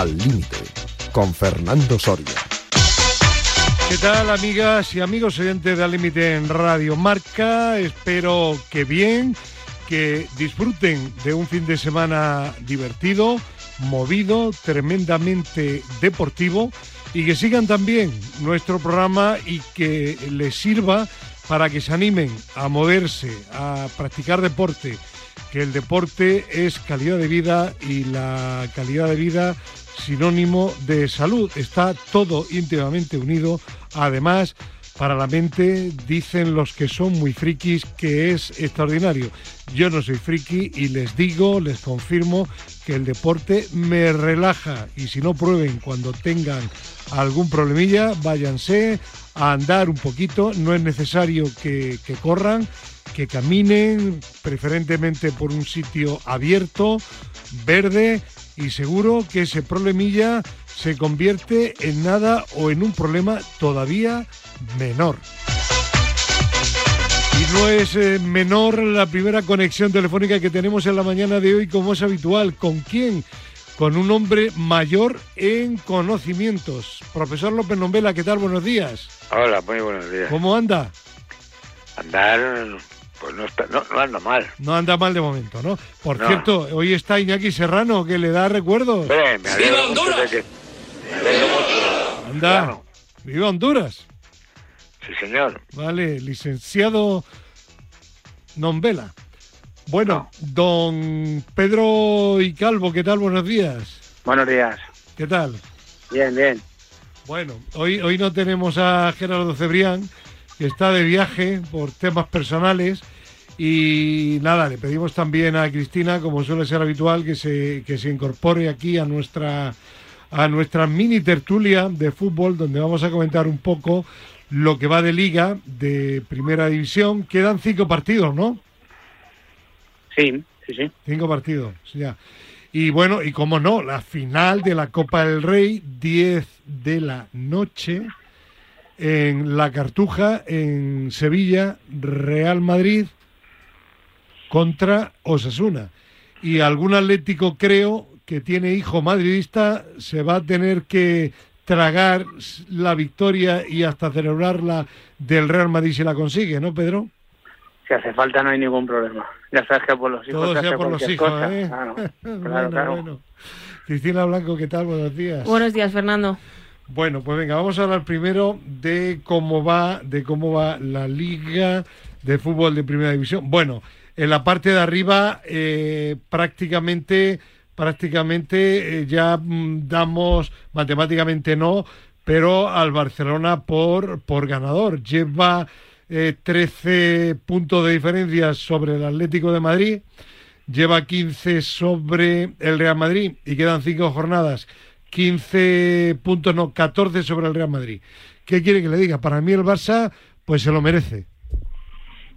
Al Límite, con Fernando Soria. ¿Qué tal, amigas y amigos oyentes de Al Límite en Radio Marca? Espero que bien, que disfruten de un fin de semana divertido, movido, tremendamente deportivo y que sigan también nuestro programa y que les sirva para que se animen a moverse, a practicar deporte, que el deporte es calidad de vida y la calidad de vida sinónimo de salud. Está todo íntimamente unido. Además, para la mente dicen los que son muy frikis que es extraordinario. Yo no soy friki y les digo, les confirmo que el deporte me relaja y si no prueben cuando tengan algún problemilla, váyanse a andar un poquito, no es necesario que, que corran, que caminen, preferentemente por un sitio abierto, verde, y seguro que ese problemilla se convierte en nada o en un problema todavía menor. Y no es eh, menor la primera conexión telefónica que tenemos en la mañana de hoy, como es habitual. ¿Con quién? Con un hombre mayor en conocimientos. Profesor López Nombela, ¿qué tal? Buenos días. Hola, muy buenos días. ¿Cómo anda? Andar, pues no, está, no, no anda mal. No anda mal de momento, ¿no? Por No. cierto, hoy está Iñaki Serrano, que le da recuerdos. Me que... Me alegro mucho. Anda. Viva Honduras. Sí, señor. Vale, licenciado Nombela. Bueno, don Pedro y Calvo, ¿qué tal? Buenos días. Buenos días. ¿Qué tal? Bien, bien. Bueno, hoy, hoy no tenemos a Gerardo Cebrián, que está de viaje por temas personales. Y nada, le pedimos también a Cristina, como suele ser habitual, que se, que se incorpore aquí a nuestra, a nuestra mini tertulia de fútbol, donde vamos a comentar un poco lo que va de liga, de primera división. Quedan cinco partidos, ¿no? Sí, sí, sí. Cinco partidos, ya. Y bueno, y como no, la final de la Copa del Rey, 10 de la noche, en La Cartuja, en Sevilla, Real Madrid contra Osasuna. Y algún atlético, creo, que tiene hijo madridista, se va a tener que tragar la victoria y hasta celebrarla del Real Madrid si la consigue, ¿no, Pedro? Si hace falta no hay ningún problema. Ya sabes que por los hijos Todo se sea hace por los hijos, cosa. ¿eh? Claro, claro, bueno, claro. bueno. Cristina Blanco, ¿qué tal? Buenos días. Buenos días, Fernando. Bueno, pues venga, vamos a hablar primero de cómo va, de cómo va la liga de fútbol de primera división. Bueno, en la parte de arriba eh, prácticamente, prácticamente eh, ya mm, damos matemáticamente no, pero al Barcelona por por ganador. Lleva eh, 13 puntos de diferencia sobre el Atlético de Madrid, lleva 15 sobre el Real Madrid y quedan cinco jornadas. 15 puntos, no, 14 sobre el Real Madrid. ¿Qué quiere que le diga? Para mí el Barça, pues se lo merece.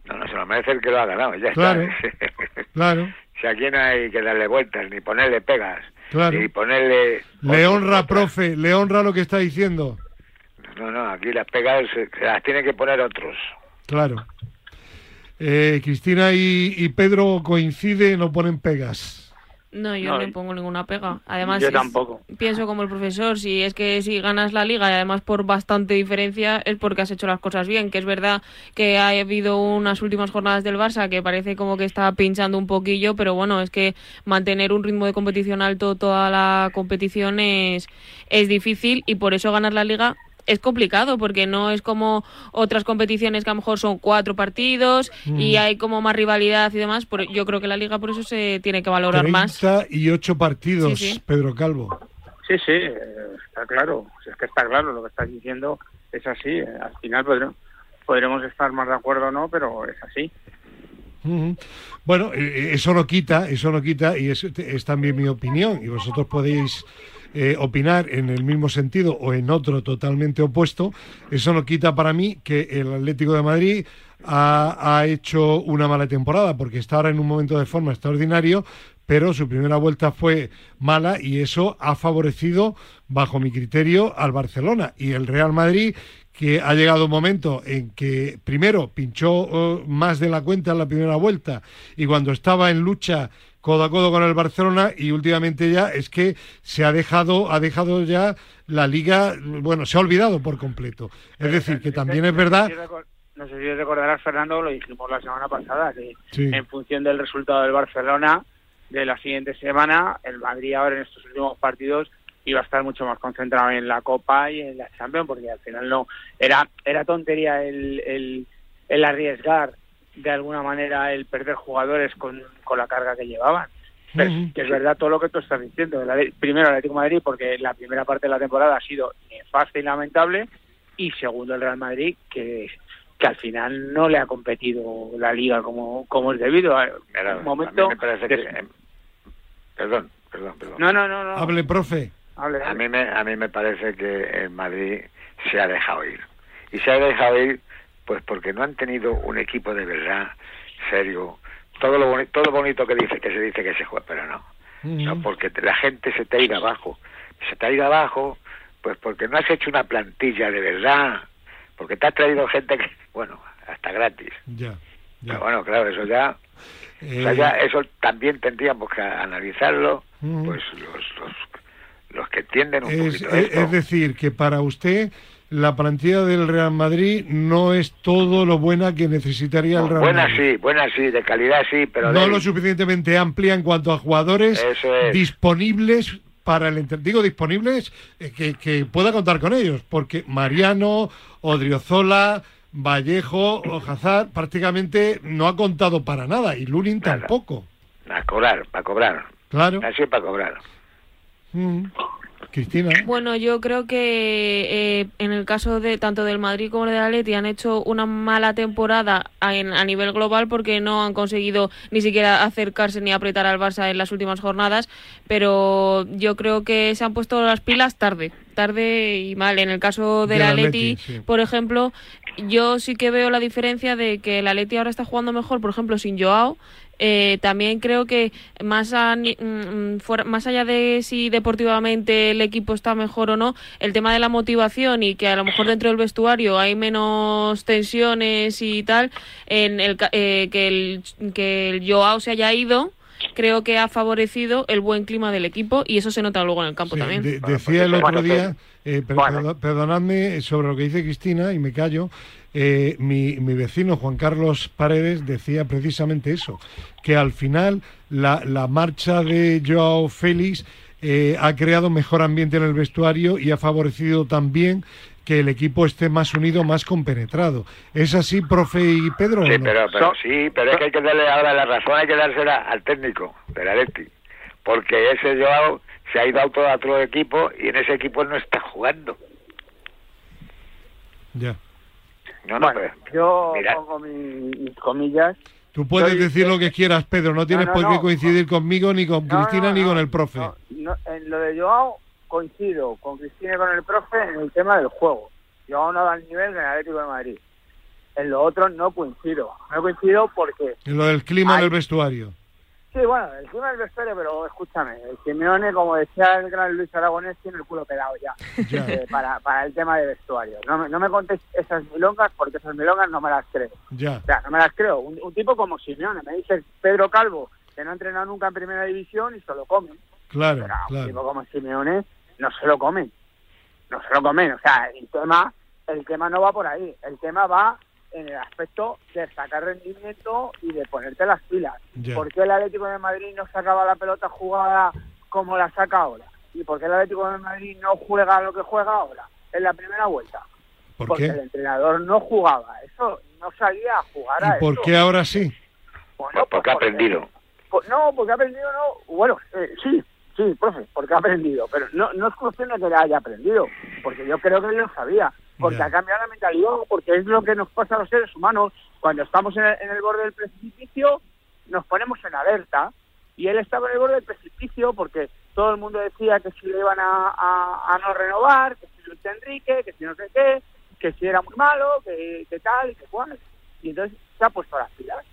No, no se lo merece el que lo ha ganado, ya Claro. está. Claro, si aquí no hay que darle vueltas, ni ponerle pegas, Claro. ni ponerle... le honra, profe, le honra lo que está diciendo. No, no, aquí las pegas se, se las tienen que poner otros. Claro. Eh, Cristina y, y Pedro coinciden, no ponen pegas. No, yo No, no pongo ninguna pega. Además, Yo es- tampoco. pienso como el profesor, si es que si ganas la liga y además por bastante diferencia es porque has hecho las cosas bien, que es verdad que ha habido unas últimas jornadas del Barça que parece como que está pinchando un poquillo, pero bueno, es que mantener un ritmo de competición alto toda la competición es, es difícil y por eso ganar la liga es complicado porque no es como otras competiciones que a lo mejor son cuatro partidos y Mm. hay como más rivalidad y demás. Por- yo creo que la liga por eso se tiene que valorar más. 38 partidos, Sí, sí. Pedro Calvo. Sí, sí, eh, está claro. Es que está claro lo que estás diciendo, es así. Eh, Al final podremos, podremos estar más de acuerdo o no, pero es así. Bueno, eh, eso no quita, eso no quita, y es, es también mi opinión, y vosotros podéis eh, opinar en el mismo sentido o en otro totalmente opuesto, eso no quita para mí que el Atlético de Madrid ha, ha hecho una mala temporada, porque está ahora en un momento de forma extraordinario, pero su primera vuelta fue mala y eso ha favorecido, bajo mi criterio, al Barcelona. Y el Real Madrid, que ha llegado un momento en que primero pinchó eh, más de la cuenta en la primera vuelta y cuando estaba en lucha codo a codo con el Barcelona y últimamente ya es que se ha dejado, ha dejado ya la liga, bueno, se ha olvidado por completo. Es decir, que también es verdad. No sé si recordarás, Fernando, lo dijimos la semana pasada, que en función del resultado del Barcelona de la siguiente semana, el Madrid ahora en estos últimos partidos iba a estar mucho más concentrado en la Copa y en la Champions, porque al final no era era tontería el, el, el arriesgar de alguna manera el perder jugadores con, con la carga que llevaban. Pero que es verdad todo lo que tú estás diciendo. primero el Atlético de Madrid, porque la primera parte de la temporada ha sido fácil y lamentable, y segundo el Real Madrid, que, que al final no le ha competido la liga como, como es debido. A, un momento eh, Perdón, perdón, perdón. No, no, no. no. Hable, profe. A mí, me, a mí me parece que el Madrid se ha dejado ir. Y se ha dejado ir pues porque no han tenido un equipo de verdad serio. Todo lo, bonito, todo bonito que dice, que se dice que se juega, pero no. No, porque la gente se te ha ido abajo. Se te ha ido abajo, pues porque no has hecho una plantilla de verdad. Porque te has traído gente que, bueno, hasta gratis. Ya. Pero bueno, claro, eso ya, ya eh, eso también tendríamos que analizarlo, pues los, los, los, que entienden un es, poquito esto. Es decir, que para usted la plantilla del Real Madrid no es todo lo buena que necesitaría el Real buena Madrid. sí, buena sí, de calidad sí, pero no lo suficientemente amplia en cuanto a jugadores disponibles para el digo disponibles eh, que, que, pueda contar con ellos, porque Mariano, Odriozola, Vallejo o Hazard prácticamente no ha contado para nada y Lunin tampoco. A cobrar, para cobrar. Claro. Así para cobrar. Mm. Cristina. Bueno, yo creo que eh, en el caso de tanto del Madrid como del Atleti han hecho una mala temporada a, a, nivel global porque no han conseguido ni siquiera acercarse ni apretar al Barça en las últimas jornadas, pero yo creo que se han puesto las pilas tarde, tarde y mal. En el caso del, Atleti, por ejemplo, yo sí que veo la diferencia de que el Atleti ahora está jugando mejor, por ejemplo, sin Joao eh, también creo que más, mm, mm, más allá de si deportivamente el equipo está mejor o no, el tema de la motivación y que a lo mejor dentro del vestuario hay menos tensiones y tal, en el, eh, que, el, que el Joao se haya ido creo que ha favorecido el buen clima del equipo y eso se nota luego en el campo también. decía el otro día, eh, perdonadme sobre lo que dice Cristina y me callo, eh, mi, mi, vecino Juan Carlos Paredes decía precisamente eso, que al final la, la marcha de Joao Félix eh, ha creado mejor ambiente en el vestuario y ha favorecido también que el equipo esté más unido, más compenetrado. ¿Es así, profe y Pedro? Sí, pero, sí, pero es que hay que darle ahora la razón, hay que dársela al técnico de la Leti, porque ese Joao se ha ido a otro, a otro equipo y en ese equipo no está jugando. Ya. No, no, yo pongo mis comillas. Tú puedes decir lo que quieras, Pedro, no tienes por qué coincidir conmigo, ni con Cristina, ni con el profe. en lo de Joao coincido con Cristina y con el profe en el tema del juego. Joao no da el nivel del Atlético de Madrid. En lo otro no coincido. No coincido porque... En lo del clima del vestuario. Sí, bueno, el clima del vestuario, pero escúchame, el Simeone, como decía el gran Luis Aragonés, tiene el culo pelado ya, eh, para, para el tema de vestuario. No, no me contéis esas milongas, porque esas milongas no me las creo. Ya. O sea, no me las creo. Un, tipo como Simeone, me dice Pedro Calvo, que no ha entrenado nunca en primera división y se lo comen. Claro, claro. Un tipo como Simeone no se lo comen. No se lo comen. O sea, el tema, el tema no va por ahí. El tema va en el aspecto de sacar rendimiento y de ponerte las pilas. ¿Por qué el Atlético de Madrid no sacaba la pelota jugada como la saca ahora? ¿Y por qué el Atlético de Madrid no juega lo que juega ahora en la primera vuelta? porque el entrenador no jugaba eso, no sabía jugar a ¿Y por qué ahora sí? Bueno, porque ha aprendido. no, porque ha aprendido no. Bueno, eh, sí, sí, profe, porque ha aprendido. Pero no, no es cuestión de que le haya aprendido, porque yo creo que él lo sabía porque ha cambiado la mentalidad, porque es lo que nos pasa a los seres humanos. Cuando estamos en el, borde del precipicio, nos ponemos en alerta. Y él estaba en el borde del precipicio porque todo el mundo decía que si le iban a, no renovar, que si Luis Enrique, que si no sé qué, que si era muy malo, que, tal y que cual. Y entonces se ha puesto las pilas.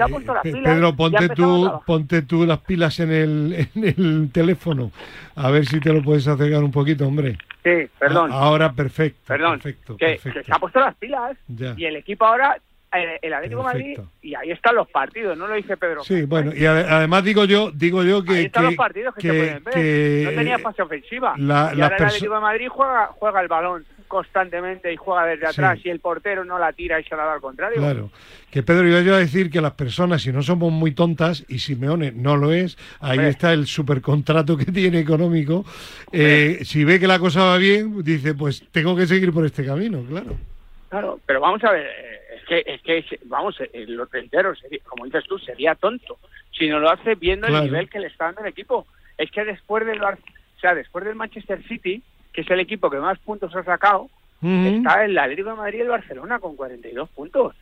Se ha eh, puesto las pilas. Pedro, ponte tú, ponte tú las pilas en el, en el teléfono. A ver si te lo puedes acercar un poquito, hombre. Sí, perdón. ahora perfecto. Perdón. Perfecto, que, se ha puesto las pilas y el equipo ahora el Atlético Madrid y ahí están los partidos, no lo dice Pedro. Sí, bueno, y además digo yo, digo yo que ahí están los partidos que, se pueden ver. no tenía fase ofensiva. La, y ahora el Atlético de Madrid juega juega el balón constantemente y juega desde atrás y el portero no la tira y se la da al contrario. Claro, que Pedro iba a decir que las personas, si no somos muy tontas, y Simeone no lo es, ahí está el supercontrato que tiene económico, eh, si ve que la cosa va bien, dice, pues tengo que seguir por este camino, claro. Claro, pero vamos a ver, eh, es que, es que vamos, eh, lo reitero, como dices tú, sería tonto si no lo hace viendo el nivel que le está dando el equipo. Es que después del, o sea, después del Manchester City, que es el equipo que más puntos ha sacado, está el Atlético de Madrid y el Barcelona con 42 puntos.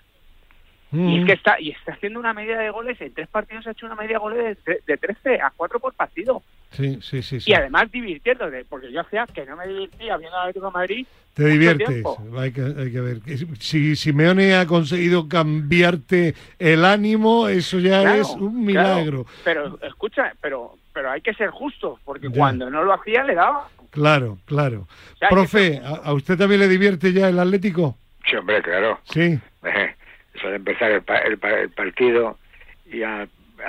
Y es que está y está haciendo una media de goles, en tres partidos ha hecho una media de goles de, de 13 a 4 por partido. Sí, sí, sí, Y además divirtiéndose, porque yo hacía que no me divertía viendo al Atlético de Madrid. Te diviertes, hay que, hay que, ver. Si Simeone ha conseguido cambiarte el ánimo, eso ya es un milagro. Pero escucha, pero pero hay que ser justos, porque cuando no lo hacía le daba. Claro, claro. Profe, ¿a, usted también le divierte ya el Atlético? Sí, hombre, claro. Sí. Eso de empezar el, el, partido y al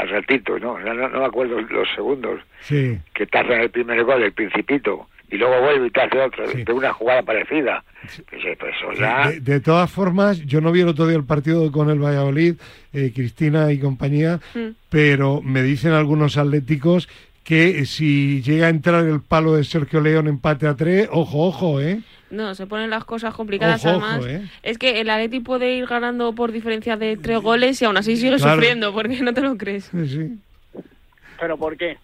ratito, ¿no? ¿no? me acuerdo los segundos. Sí. Que tarda en el primer gol, el Principito, y luego vuelve y te hace otro, de una jugada parecida. Pues, pues de, todas formas, yo no vi el otro día el partido con el Valladolid, eh, Cristina y compañía, mm. pero me dicen algunos atléticos que si llega a entrar el palo de Sergio León empate a tres, ojo, ojo, ¿eh? No, se ponen las cosas complicadas además. ¿eh? Es que el Atleti puede ir ganando por diferencia de tres goles y aún así sigue sufriendo, porque no te lo crees. Sí. ¿Pero por qué?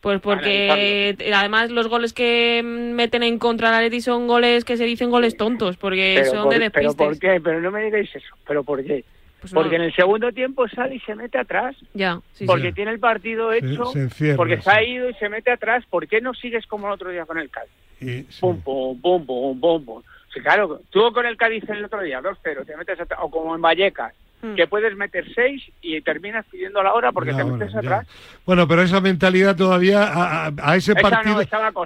Pues porque además los goles que meten en contra del Atleti son goles que se dicen goles tontos, porque son de despistes. ¿Pero por qué? Pero no me digáis eso. ¿Pero por qué? Pues porque en el segundo tiempo sale y se mete atrás. Ya, porque tiene el partido hecho. porque se ha ido y se mete atrás. ¿Por qué no sigues como el otro día con el Cádiz? pum, pum, pum, pum, pum, claro, tú con el Cádiz el otro día, 2-0, te metes atrás, o como en Vallecas, hmm. que puedes meter 6 y terminas pidiendo la hora porque te metes atrás. Bueno, pero esa mentalidad todavía, a, ese partido,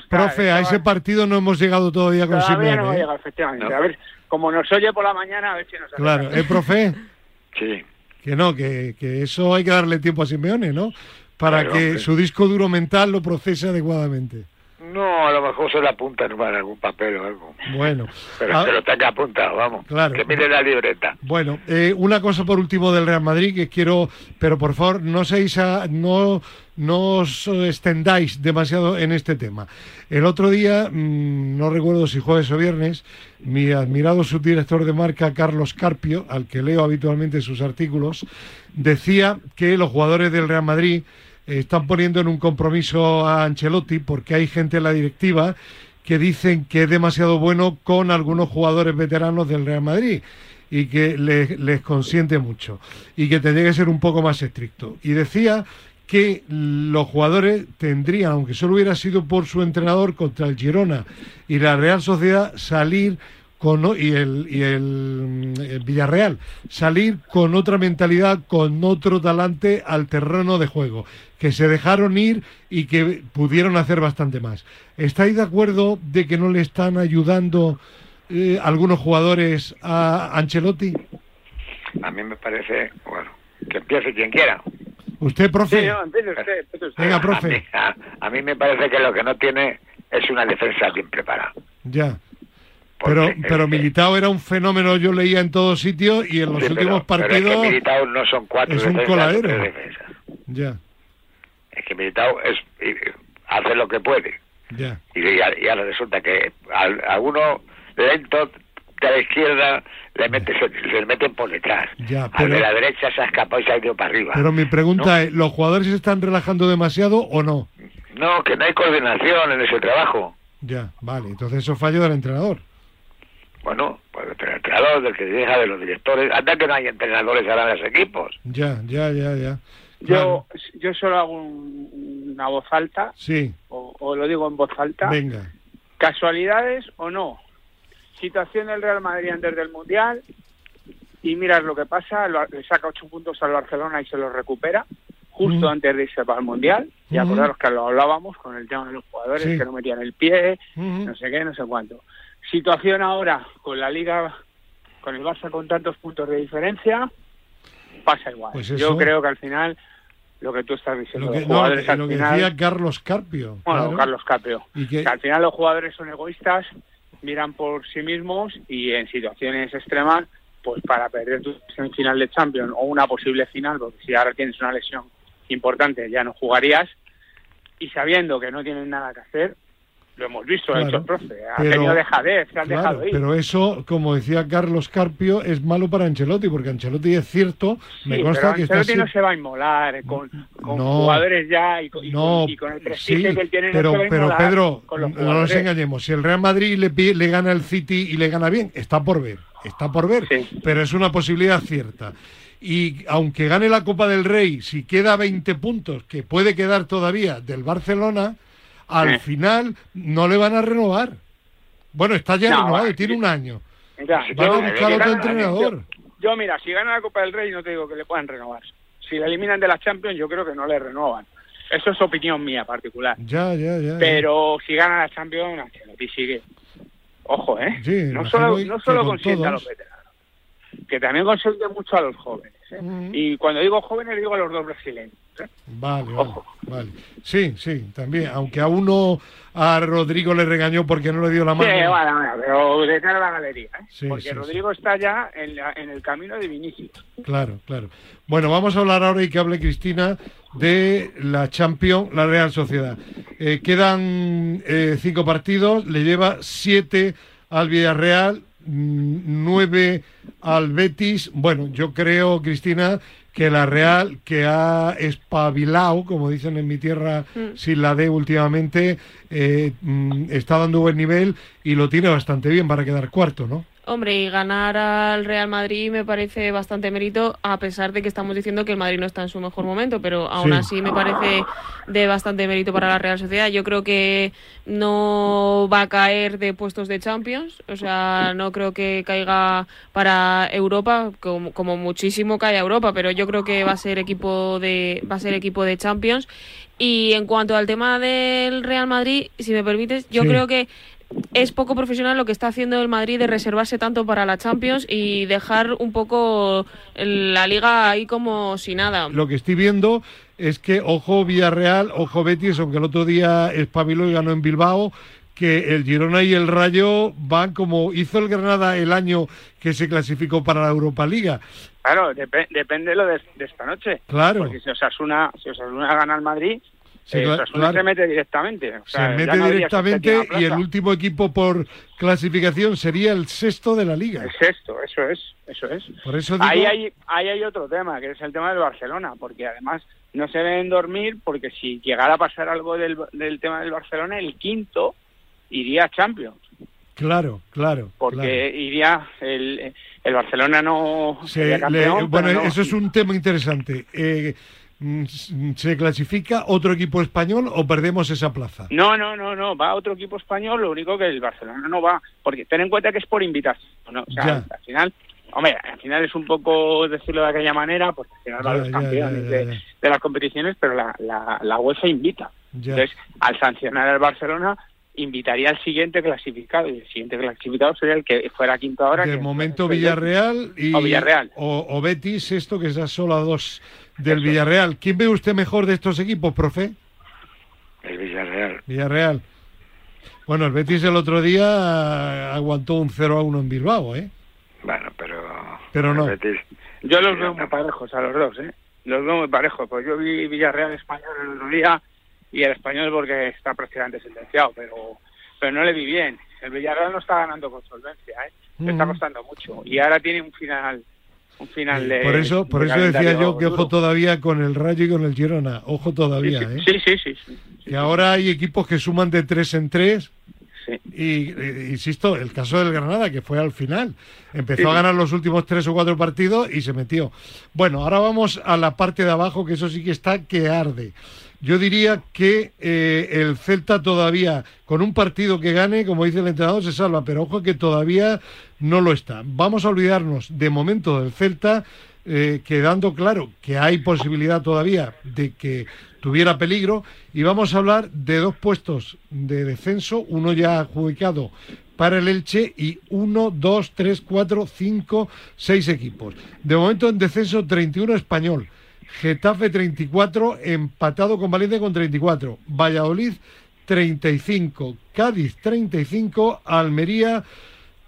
profe, a ese partido no hemos llegado todavía con Todavía no hemos ¿eh? llegado, efectivamente. A ver, como nos oye por la mañana, a ver si nos Claro, ¿eh, profe? Sí. Que no, que, que eso hay que darle tiempo a Simeone, ¿no? Para que su disco duro mental lo procese adecuadamente. No, a lo mejor se la apunta en algún papel o algo. Bueno. Pero ah, se lo tenga apuntado, vamos. Claro. Que mire la libreta. Bueno, eh, una cosa por último del Real Madrid que quiero, pero por favor, no seáis no, no os extendáis demasiado en este tema. El otro día, mm, no recuerdo si jueves o viernes, mi admirado subdirector de marca, Carlos Carpio, al que leo habitualmente sus artículos, decía que los jugadores del Real Madrid están poniendo en un compromiso a Ancelotti porque hay gente en la directiva que dicen que es demasiado bueno con algunos jugadores veteranos del Real Madrid y que les, consiente mucho y que tendría que ser un poco más estricto. Y decía que los jugadores tendrían, aunque solo hubiera sido por su entrenador contra el Girona y la Real Sociedad, salir con, y, el, y el, el, Villarreal, salir con otra mentalidad, con otro talante al terreno de juego que se dejaron ir y que pudieron hacer bastante más. ¿Estáis de acuerdo de que no le están ayudando eh, algunos jugadores a Ancelotti? A mí me parece, bueno, que empiece quien quiera. ¿Usted, profe? Sí, no, usted, Venga, profe. A mí, me parece que lo que no tiene es una defensa bien preparada. Ya. Pero, pero Militao era un fenómeno, yo leía en todos sitios y en los últimos partidos. Pero Militao no son cuatro es un coladero. Ya es que Militao es, hace lo que puede. Y, ahora resulta que a, uno lento de la izquierda le, mete, se, le meten por detrás. Al de la derecha se ha escapado y se ha ido para arriba. Pero mi pregunta es, ¿los jugadores se están relajando demasiado o no? No, que no hay coordinación en ese trabajo. Ya, vale. Entonces eso fallo del entrenador. Bueno, pues del entrenador, del que deja, de los directores. Anda que no hay entrenadores ahora en los equipos. Ya, ya, ya, ya. Yo, yo solo hago una voz alta. Sí. O, lo digo en voz alta. Venga. ¿Casualidades o no? Situación del Real Madrid antes del Mundial. Y miras lo que pasa. Le saca ocho puntos al Barcelona y se los recupera. Justo antes de irse para el Mundial. Y acordaros que lo hablábamos con el tema de los jugadores que no metían el pie. No sé qué, no sé cuánto. Situación ahora con la Liga con el Barça con tantos puntos de diferencia, pasa igual. Pues Yo creo que al final lo que tú estás diciendo. Lo que, jugadores lo que decía Carlos Carpio. Bueno, Carlos Carpio. Que... al final los jugadores son egoístas, miran por sí mismos y en situaciones extremas, pues para perder tu final de Champions o una posible final, porque si ahora tienes una lesión importante ya no jugarías, y sabiendo que no tienen nada que hacer, lo hemos visto, ha hecho profe, ha pero, tenido dejadez, se han dejado ir. Pero eso, como decía Carlos Carpio, es malo para Ancelotti, porque Ancelotti es cierto, me consta que Ancelotti no se va a inmolar con, con jugadores ya y con, el prestigio que él tiene. Pero, pero Pedro, no nos engañemos, si el Real Madrid le, le gana el City y le gana bien, está por ver, está por ver, pero es una posibilidad cierta y aunque gane la Copa del Rey, si queda 20 puntos, que puede quedar todavía del Barcelona, al final no le van a renovar. Bueno, está ya renovado, tiene un año. Mira, van a buscar otro entrenador. Yo, mira, si gana la Copa del Rey no te digo que le puedan renovar. Si la eliminan de la Champions yo creo que no le renovan. Eso es opinión mía particular. Ya, ya, ya. Pero si gana la Champions, y sigue. Ojo, ¿eh? no solo, no solo consiente a los veteranos, que también consiente mucho a los jóvenes. ¿Eh? Y cuando digo jóvenes digo a los dos brasileños. Vale, vale, Sí, sí, también. Aunque a uno, a Rodrigo le regañó porque no le dio la mano. Sí, bueno, pero de cara a la galería. ¿eh? porque Rodrigo está ya en, el camino de Vinicius. Claro, claro. Bueno, vamos a hablar ahora y que hable Cristina de la Champions, la Real Sociedad. Eh, quedan eh, cinco partidos, le lleva siete al Villarreal, mm, nueve al Betis. Bueno, yo creo, Cristina, que la Real, que ha espabilado, como dicen en mi tierra, mm. sin la D últimamente, eh, mm, está dando buen nivel y lo tiene bastante bien para quedar cuarto, ¿no? Hombre, y ganar al Real Madrid me parece bastante mérito, a pesar de que estamos diciendo que el Madrid no está en su mejor momento, pero aún así me parece de bastante mérito para la Real Sociedad. Yo creo que no va a caer de puestos de Champions, o sea, no creo que caiga para Europa, como, como muchísimo cae a Europa, pero yo creo que va a ser equipo de, va a ser equipo de Champions. Y en cuanto al tema del Real Madrid, si me permites, yo creo que es poco profesional lo que está haciendo el Madrid de reservarse tanto para la Champions y dejar un poco la liga ahí como si nada. Lo que estoy viendo es que ojo Villarreal, ojo Betis, aunque el otro día espabiló y ganó en Bilbao, que el Girona y el Rayo van como hizo el Granada el año que se clasificó para la Europa Liga. Claro, depende de lo de, esta noche. Claro. Porque si Osasuna, si Osasuna gana al Madrid, se mete directamente. se mete directamente y el último equipo por clasificación sería el sexto de la liga. El sexto, eso es, eso es. Por eso ahí, hay, ahí hay otro tema, que es el tema del Barcelona, porque además no se deben dormir porque si llegara a pasar algo del, del tema del Barcelona, el quinto iría a Champions. Claro, claro. Porque iría el, el Barcelona no. bueno, eso es un tema interesante. Eh, ¿Se clasifica otro equipo español o perdemos esa plaza? No, no, no, no, va otro equipo español, lo único que el Barcelona no va, porque ten en cuenta que es por invitación, o sea, al final, hombre, al final es un poco decirlo de aquella manera, porque al final van los campeones de, las competiciones, pero la, la, la UEFA invita. Entonces, al sancionar al Barcelona, invitaría al siguiente clasificado y el siguiente clasificado sería el que fuera quinto ahora. De momento Villarreal y o, Villarreal. O, Betis, esto que está solo a dos del Villarreal. ¿Quién ve usted mejor de estos equipos, profe? El Villarreal. Villarreal. Bueno, el Betis el otro día aguantó un 0 a 1 en Bilbao, ¿eh? Bueno, pero. Pero no. Yo los veo muy parejos a los dos, ¿eh? Los veo muy parejos. Pues yo vi Villarreal español el otro día y el español porque está prácticamente sentenciado, pero, pero no le vi bien. El Villarreal no está ganando con solvencia, ¿eh? Le está costando mucho. Y ahora tiene un final un final de. Por eso, por eso decía yo que ojo todavía con el Rayo y con el Girona. Ojo todavía, ¿eh? Sí, sí, sí. sí, que ahora hay equipos que suman de tres en tres. Y eh, insisto, el caso del Granada, que fue al final. Empezó a ganar los últimos tres o cuatro partidos y se metió. Bueno, ahora vamos a la parte de abajo, que eso sí que está que arde. Yo diría que eh, el Celta todavía, con un partido que gane, como dice el entrenador, se salva, pero ojo que todavía no lo está. Vamos a olvidarnos de momento del Celta, eh, quedando claro que hay posibilidad todavía de que tuviera peligro, y vamos a hablar de dos puestos de descenso, uno ya adjudicado para el Elche y 1, 2, 3, 4, 5, 6 equipos. De momento en descenso 31 español. Getafe 34, empatado con Valencia con 34. Valladolid 35, Cádiz 35, Almería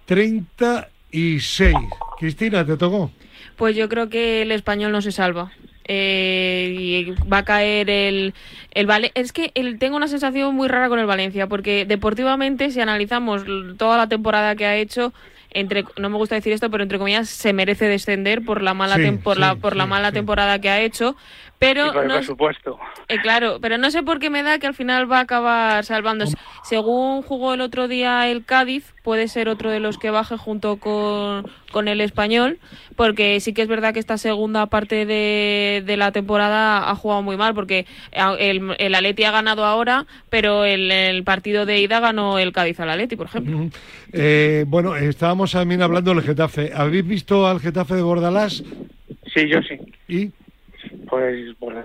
36. Cristina, ¿te tocó? Pues yo creo que el español no se salva. Eh, y va a caer el, el Es que tengo una sensación muy rara con el Valencia, porque deportivamente, si analizamos toda la temporada que ha hecho, entre no me gusta decir esto, pero entre comillas se merece descender por la mala por la por la mala temporada que ha hecho, pero por no, supuesto. Eh, claro, pero no sé por qué me da que al final va a acabar salvándose. Según jugó el otro día el Cádiz, puede ser otro de los que baje junto con, con el español, porque sí que es verdad que esta segunda parte de, de la temporada ha jugado muy mal, porque el, el Atleti ha ganado ahora, pero el, el partido de ida ganó el Cádiz al Atleti, por ejemplo. Eh, bueno, estábamos también hablando del Getafe. ¿Habéis visto al Getafe de Bordalás? Sí, yo sí. ¿Y? Pues, pues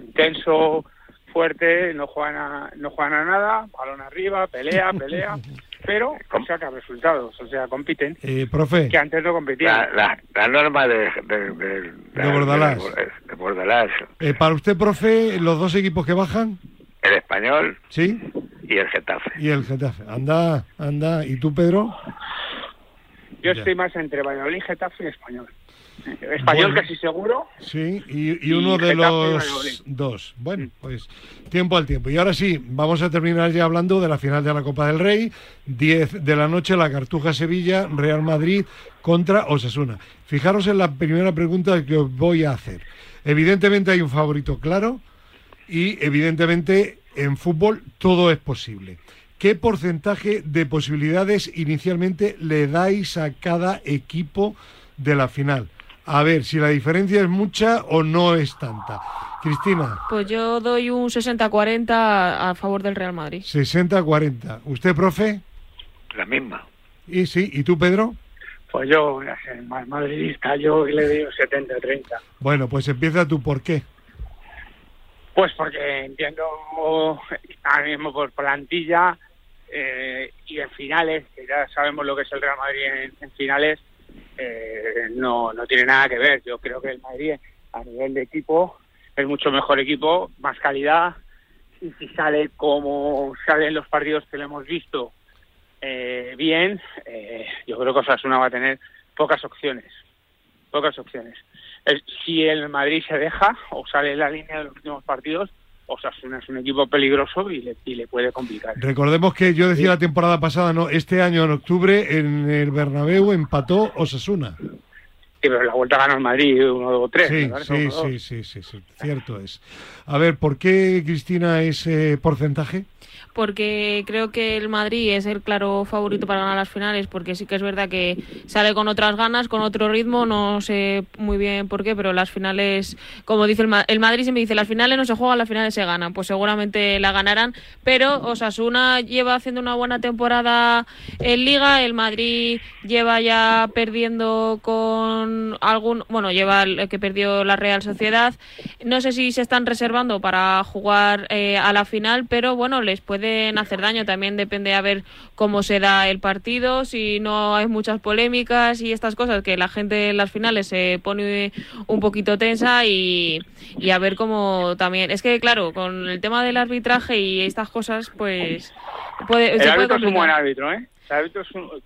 intenso, fuerte, no juegan a, no juegan a nada, balón arriba, pelea, pelea, pero saca resultados, o sea, compiten. Eh, profe. Que antes no competían. La, la, norma de, de, de, de Bordalás. De, Bordalás. Eh, para usted, profe, los dos equipos que bajan. El español. Sí. Y el Getafe. Y el Getafe. Anda, anda. ¿Y tú, Pedro? Yo estoy más entre Valladolid, Getafe y español. Español casi seguro. Sí, y, uno de los dos. Bueno, pues tiempo al tiempo. Y ahora sí, vamos a terminar ya hablando de la final de la Copa del Rey. 10 de la noche, la Cartuja Sevilla, Real Madrid contra Osasuna. Fijaros en la primera pregunta que os voy a hacer. Evidentemente hay un favorito claro y evidentemente en fútbol todo es posible. ¿Qué porcentaje de posibilidades inicialmente le dais a cada equipo de la final? A ver si la diferencia es mucha o no es tanta. Cristina. Pues yo doy un 60-40 a favor del Real Madrid. 60-40. ¿Usted, profe? La misma. ¿Y sí? ¿Y tú, Pedro? Pues yo, más madridista, yo le digo 70-30. Bueno, pues empieza tú, ¿por qué? Pues porque entiendo ahora mismo por plantilla eh, y en finales, que ya sabemos lo que es el Real Madrid en finales, eh, no, no tiene nada que ver. Yo creo que el Madrid a nivel de equipo es mucho mejor equipo, más calidad y si sale como salen los partidos que le hemos visto eh, bien, eh, yo creo que Osasuna va a tener pocas opciones, pocas opciones. si el Madrid se deja o sale en la línea de los últimos partidos, Osasuna es un equipo peligroso y le, y le puede complicar. Recordemos que yo decía la temporada pasada, no, este año en octubre en el Bernabéu empató Osasuna. Sí, pero la vuelta ganó el Madrid 1-2-3. Sí, sí, sí, sí, sí, cierto es. A ver, ¿por qué, Cristina, ese porcentaje? porque creo que el Madrid es el claro favorito para ganar las finales, porque sí que es verdad que sale con otras ganas, con otro ritmo, no sé muy bien por qué, pero las finales, como dice el, el Madrid siempre dice, las finales no se juegan, las finales se ganan, pues seguramente la ganarán, pero Osasuna lleva haciendo una buena temporada en Liga, el Madrid lleva ya perdiendo con algún, bueno, lleva el que perdió la Real Sociedad, no sé si se están reservando para jugar eh, a la final, pero bueno, les puede hacer daño. También depende a ver cómo se da el partido, si no hay muchas polémicas y estas cosas, que la gente en las finales se pone un poquito tensa y, y a ver cómo también. Es que, claro, con el tema del arbitraje y estas cosas, pues. Puede, el árbitro es un buen árbitro, ¿eh?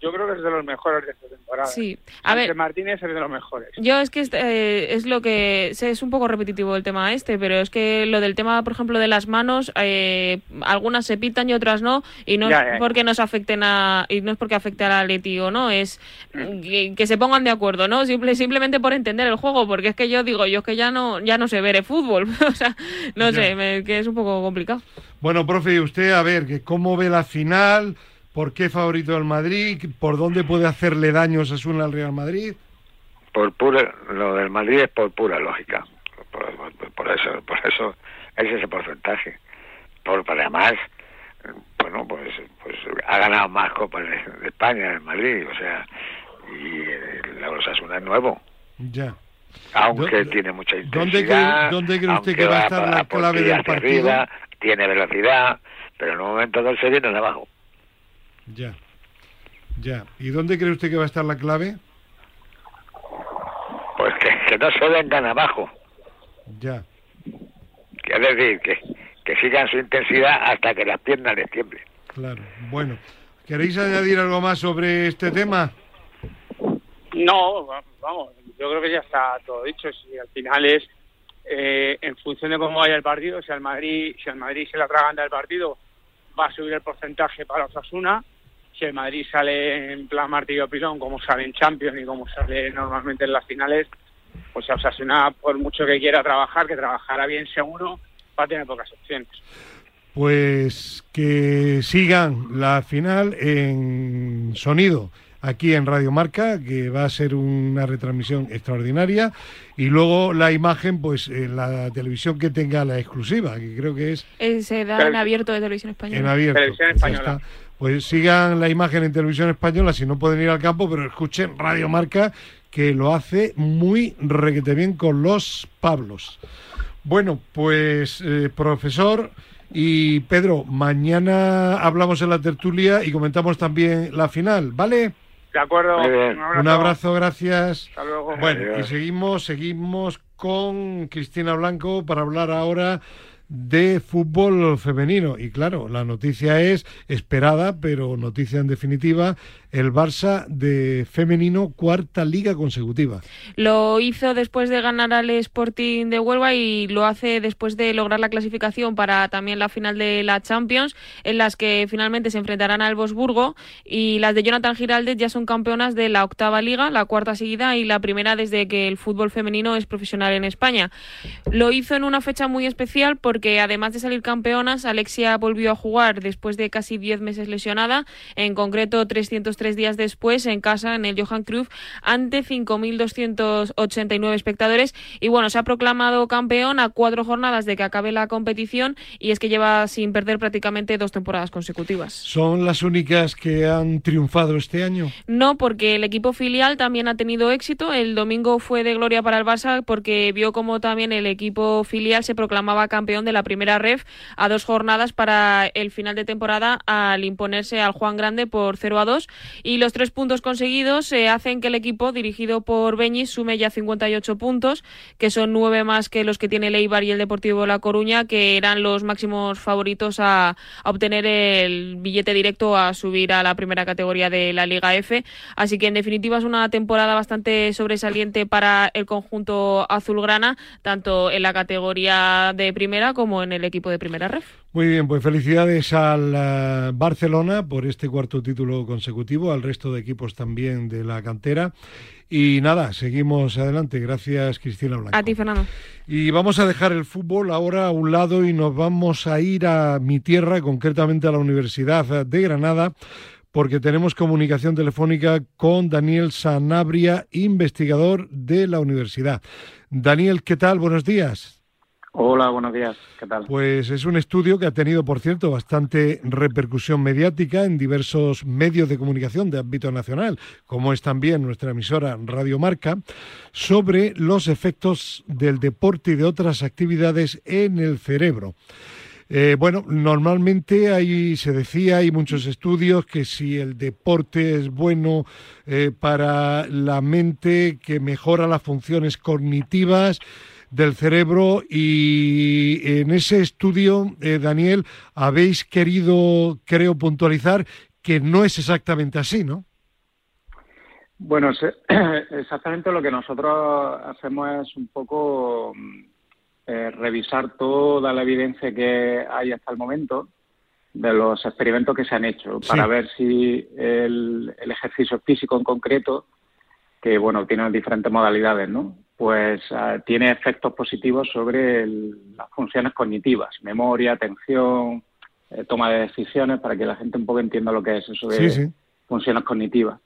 Yo creo que es de los mejores de esta temporada. Sí, a ver. Martínez es de los mejores. Yo es que eh, es lo que. Es un poco repetitivo el tema este, pero es que lo del tema, por ejemplo, de las manos, eh, algunas se pitan y otras no, y no es porque nos afecten a. Y no es porque afecte al Atleti o no, es mm. que, se pongan de acuerdo, ¿no? Simple, simplemente por entender el juego, porque es que yo digo, yo es que ya no, ya no sé ver el fútbol, o sea, no sé, que es un poco complicado. Bueno, profe, usted, a ver, que ¿cómo ve la final? ¿Por qué favorito del Madrid? ¿Por dónde puede hacerle daño Sasuna al Real Madrid? Por pura, lo del Madrid es por pura lógica. Por, eso, por eso es ese porcentaje. Por, además, bueno, pues, pues ha ganado más Copas de, España el Madrid, o sea, y la Osasuna es nuevo. Ya. Aunque tiene mucha intensidad. ¿Dónde, cree usted que va a estar la clave del partido? tiene velocidad, pero en un momento del se viene abajo. Ya. Ya. ¿Y dónde cree usted que va a estar la clave? Pues que, no se vengan abajo. Ya. Es decir, que, que sigan su intensidad hasta que las piernas les tiemblen. Claro. Bueno, ¿queréis añadir algo más sobre este tema? No, vamos, yo creo que ya está todo dicho. Si al final es eh, en función de cómo vaya el partido, si al Madrid, si al Madrid se la tragan del partido, va a subir el porcentaje para Osasuna. Si el Madrid sale en plan martillo pilón, como sale en Champions y como sale normalmente en las finales, pues a Osasuna, por mucho que quiera trabajar, que trabajará bien seguro, va a tener pocas opciones. Pues que sigan la final en sonido aquí en Radio Marca, que va a ser una retransmisión extraordinaria, y luego la imagen, pues en la televisión que tenga la exclusiva, que creo que es... Eh, se da en abierto de Televisión Española. En abierto. Televisión Española. Pues sigan la imagen en Televisión Española, si no pueden ir al campo, pero escuchen Radio Marca, que lo hace muy requete bien con los Pablos. Bueno, pues eh, profesor... Y Pedro, mañana hablamos en la tertulia y comentamos también la final, ¿vale? De acuerdo. Un abrazo. gracias. Hasta luego. Bueno, y seguimos, seguimos con Cristina Blanco para hablar ahora de fútbol femenino. Y claro, la noticia es esperada, pero noticia en definitiva, el Barça de femenino cuarta liga consecutiva. Lo hizo después de ganar al Sporting de Huelva y lo hace después de lograr la clasificación para también la final de la Champions, en las que finalmente se enfrentarán al Bosburgo y las de Jonathan Giraldez ya son campeonas de la octava liga, la cuarta seguida y la primera desde que el fútbol femenino es profesional en España. Lo hizo en una fecha muy especial porque además de salir campeonas, Alexia volvió a jugar después de casi 10 meses lesionada, en concreto 300 tres días después en casa, en el Johan Cruyff, ante 5.289 espectadores. Y bueno, se ha proclamado campeón a cuatro jornadas de que acabe la competición y es que lleva sin perder prácticamente dos temporadas consecutivas. ¿Son las únicas que han triunfado este año? No, porque el equipo filial también ha tenido éxito. El domingo fue de gloria para el Barça porque vio como también el equipo filial se proclamaba campeón de la primera ref a dos jornadas para el final de temporada al imponerse al Juan Grande por 0 a 2 y los tres puntos conseguidos eh, hacen que el equipo dirigido por Beñis sume ya 58 puntos, que son nueve más que los que tiene el y el Deportivo La Coruña, que eran los máximos favoritos a, obtener el billete directo a subir a la primera categoría de la Liga F. Así que en definitiva es una temporada bastante sobresaliente para el conjunto azulgrana, tanto en la categoría de primera como en el equipo de primera ref. Muy bien, pues felicidades al eh, Barcelona por este cuarto título consecutivo, al resto de equipos también de la cantera. Y nada, seguimos adelante. Gracias, Cristina Blanco. A ti, Fernando. Y vamos a dejar el fútbol ahora a un lado y nos vamos a ir a mi tierra, concretamente a la Universidad de Granada, porque tenemos comunicación telefónica con Daniel Sanabria, investigador de la universidad. Daniel, ¿qué tal? Buenos días. Hola, buenos días. ¿Qué tal? Pues es un estudio que ha tenido, por cierto, bastante repercusión mediática en diversos medios de comunicación de ámbito nacional, como es también nuestra emisora Radio Marca, sobre los efectos del deporte y de otras actividades en el cerebro. Eh, bueno, normalmente ahí se decía, hay muchos estudios que si el deporte es bueno eh, para la mente, que mejora las funciones cognitivas, del cerebro y en ese estudio, eh, Daniel, habéis querido, creo, puntualizar que no es exactamente así, ¿no? Bueno, exactamente lo que nosotros hacemos es un poco eh, revisar toda la evidencia que hay hasta el momento de los experimentos que se han hecho para ver si el, el, ejercicio físico en concreto, que bueno, tiene diferentes modalidades, ¿no? Pues ah, tiene efectos positivos sobre las funciones cognitivas, memoria, atención, eh, toma de decisiones, para que la gente un poco entienda lo que es eso de funciones cognitivas.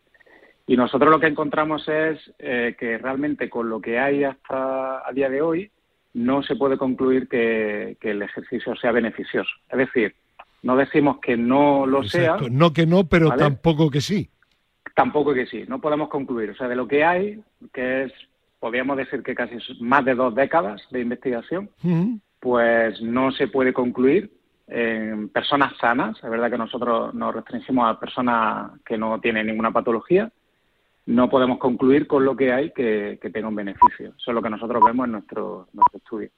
Y nosotros lo que encontramos es eh, que realmente con lo que hay hasta a día de hoy no se puede concluir que, el ejercicio sea beneficioso. Es decir, no decimos que no lo sea. No que no, pero tampoco que sí. Tampoco que sí, no podemos concluir. O sea, de lo que hay, que es podríamos decir que casi más de dos décadas de investigación, pues no se puede concluir en personas sanas. Es verdad que nosotros nos restringimos a personas que no tienen ninguna patología. No podemos concluir con lo que hay que, tenga un beneficio. Eso es lo que nosotros vemos en nuestro, nuestro estudio.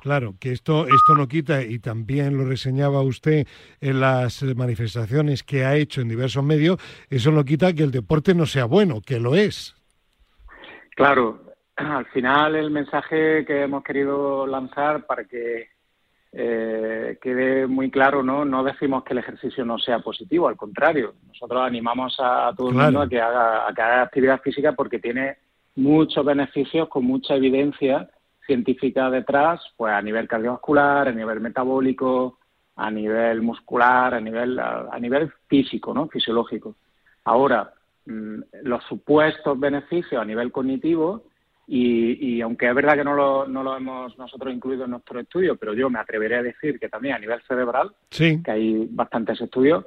Claro, que esto, esto no quita, y también lo reseñaba usted en las manifestaciones que ha hecho en diversos medios, eso no quita que el deporte no sea bueno, que lo es. Claro, al final el mensaje que hemos querido lanzar para que eh, quede muy claro, ¿no? No decimos que el ejercicio no sea positivo, al contrario, nosotros animamos a, todo el mundo a que, haga, a que haga actividad física porque tiene muchos beneficios con mucha evidencia científica detrás, pues a nivel cardiovascular, a nivel metabólico, a nivel muscular, a nivel, a, nivel físico, ¿no? Fisiológico. Ahora, mm, los supuestos beneficios a nivel cognitivo, y, aunque es verdad que no lo, no lo hemos nosotros incluido en nuestro estudio, pero yo me atreveré a decir que también a nivel cerebral, que hay bastantes estudios,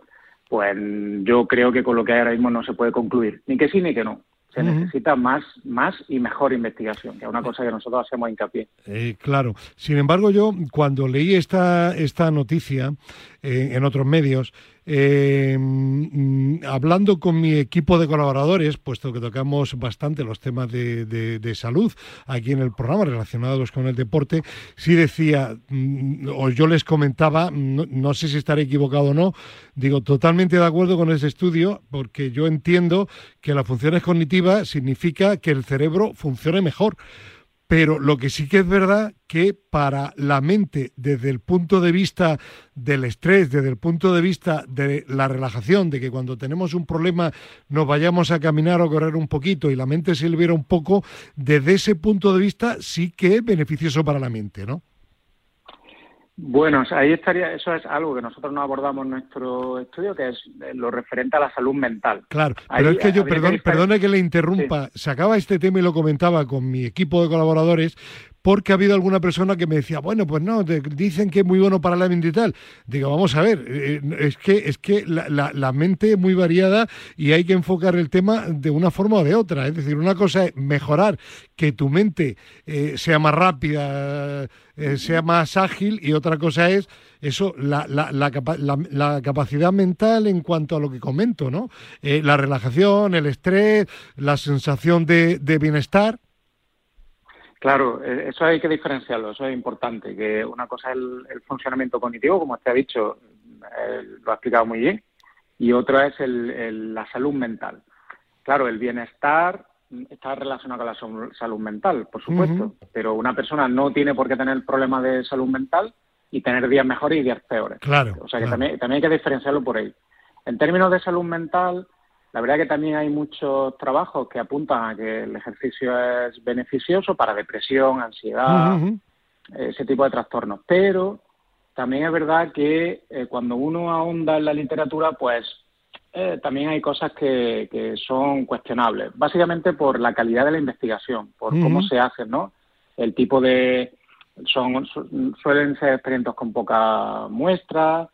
pues yo creo que con lo que hay ahora mismo no se puede concluir, ni que sí ni que no se necesita más, más y mejor investigación, que es una cosa que nosotros hacemos hincapié. Eh, claro. Sin embargo, yo cuando leí esta, esta noticia eh, en otros medios, eh, mm, hablando con mi equipo de colaboradores, puesto que tocamos bastante los temas de, salud aquí en el programa relacionados con el deporte, sí decía, mm, o yo les comentaba, no, sé si estaré equivocado o no, digo, totalmente de acuerdo con ese estudio, porque yo entiendo que las funciones cognitivas significa que el cerebro funcione mejor. Pero lo que sí que es verdad que para la mente, desde el punto de vista del estrés, desde el punto de vista de la relajación, de que cuando tenemos un problema nos vayamos a caminar o correr un poquito y la mente se libera un poco, desde ese punto de vista sí que es beneficioso para la mente, ¿no? Bueno, ahí estaría, eso es algo que nosotros no abordamos en nuestro estudio, que es lo referente a la salud mental. Claro, pero es que yo, perdón, perdone que le interrumpa, sacaba este tema y lo comentaba con mi equipo de colaboradores, porque ha habido alguna persona que me decía, bueno, pues no, dicen que es muy bueno para la mente y tal. Digo, vamos a ver, eh, es que, es que la, mente es muy variada y hay que enfocar el tema de una forma o de otra. Es decir, una cosa es mejorar que tu mente eh, sea más rápida, eh, sea más ágil y otra cosa es eso, la, la, capacidad mental en cuanto a lo que comento, ¿no? la relajación, el estrés, la sensación de bienestar. Claro, e, eso hay que diferenciarlo, eso es importante, que una cosa es el, funcionamiento cognitivo, como usted ha dicho, lo ha explicado muy bien, y otra es la salud mental. Claro, el bienestar está relacionado con la salud mental, por supuesto, pero una persona no tiene por qué tener problemas de salud mental y tener días mejores y días peores. Claro. O sea que también, también hay que diferenciarlo por ahí. En términos de salud mental, la verdad que también hay muchos trabajos que apuntan a que el ejercicio es beneficioso para depresión, ansiedad, ese tipo de trastornos. Pero también es verdad que eh, cuando uno ahonda en la literatura, pues eh, también hay cosas que, son cuestionables. Básicamente por la calidad de la investigación, por cómo se hace, ¿no? El tipo de... Son, suelen ser experimentos con poca muestra,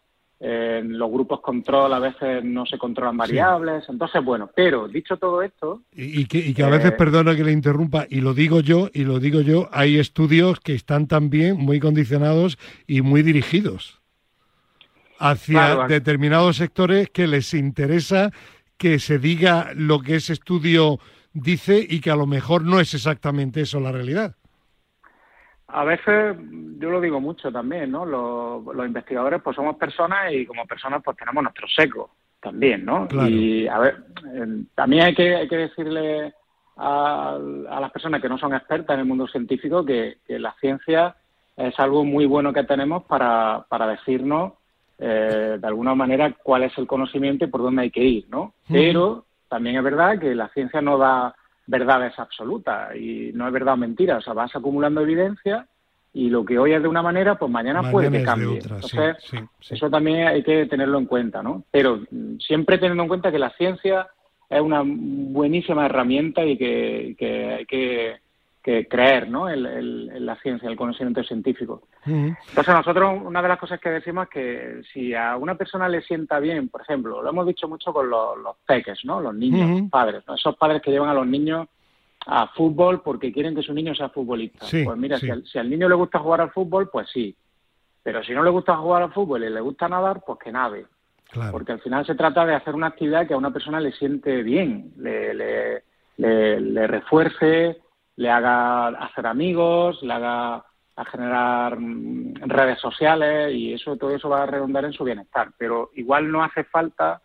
en los grupos control a veces no se controlan variables, entonces bueno, pero dicho todo esto... Y, que, a veces, eh, perdona que le interrumpa, y lo digo yo, y lo digo yo, hay estudios que están también muy condicionados y muy dirigidos hacia determinados sectores que les interesa que se diga lo que ese estudio dice y que a lo mejor no es exactamente eso la realidad. A veces, yo lo digo mucho también, ¿no? Los, investigadores pues somos personas y como personas pues tenemos nuestro seco también, ¿no? Y a ver, también hay que, hay que decirle a, las personas que no son expertas en el mundo científico que, la ciencia es algo muy bueno que tenemos para, para decirnos eh, de alguna manera cuál es el conocimiento y por dónde hay que ir, ¿no? Pero también es verdad que la ciencia no da verdades absolutas y no es verdad o mentira, o sea, vas acumulando evidencia y lo que hoy es de una manera, pues mañana, puede que cambie. Entonces, eso también hay que tenerlo en cuenta, ¿no? Pero mm, siempre teniendo en cuenta que la ciencia es una buenísima herramienta y que, que hay que, creer, ¿no? En, la ciencia, en el conocimiento científico. Entonces, nosotros, una de las cosas que decimos es que si a una persona le sienta bien, por ejemplo, lo hemos dicho mucho con los, peques, ¿no? Los niños, los padres, Esos padres que llevan a los niños a fútbol porque quieren que su niño sea futbolista. pues mira, si, al, niño le gusta jugar al fútbol, pues sí. Pero si no le gusta jugar al fútbol y le gusta nadar, pues que nade. Porque al final se trata de hacer una actividad que a una persona le siente bien, le, le, le, refuerce, le haga hacer amigos, le haga a generar mm, redes sociales y eso todo eso va a redundar en su bienestar. Pero igual no hace falta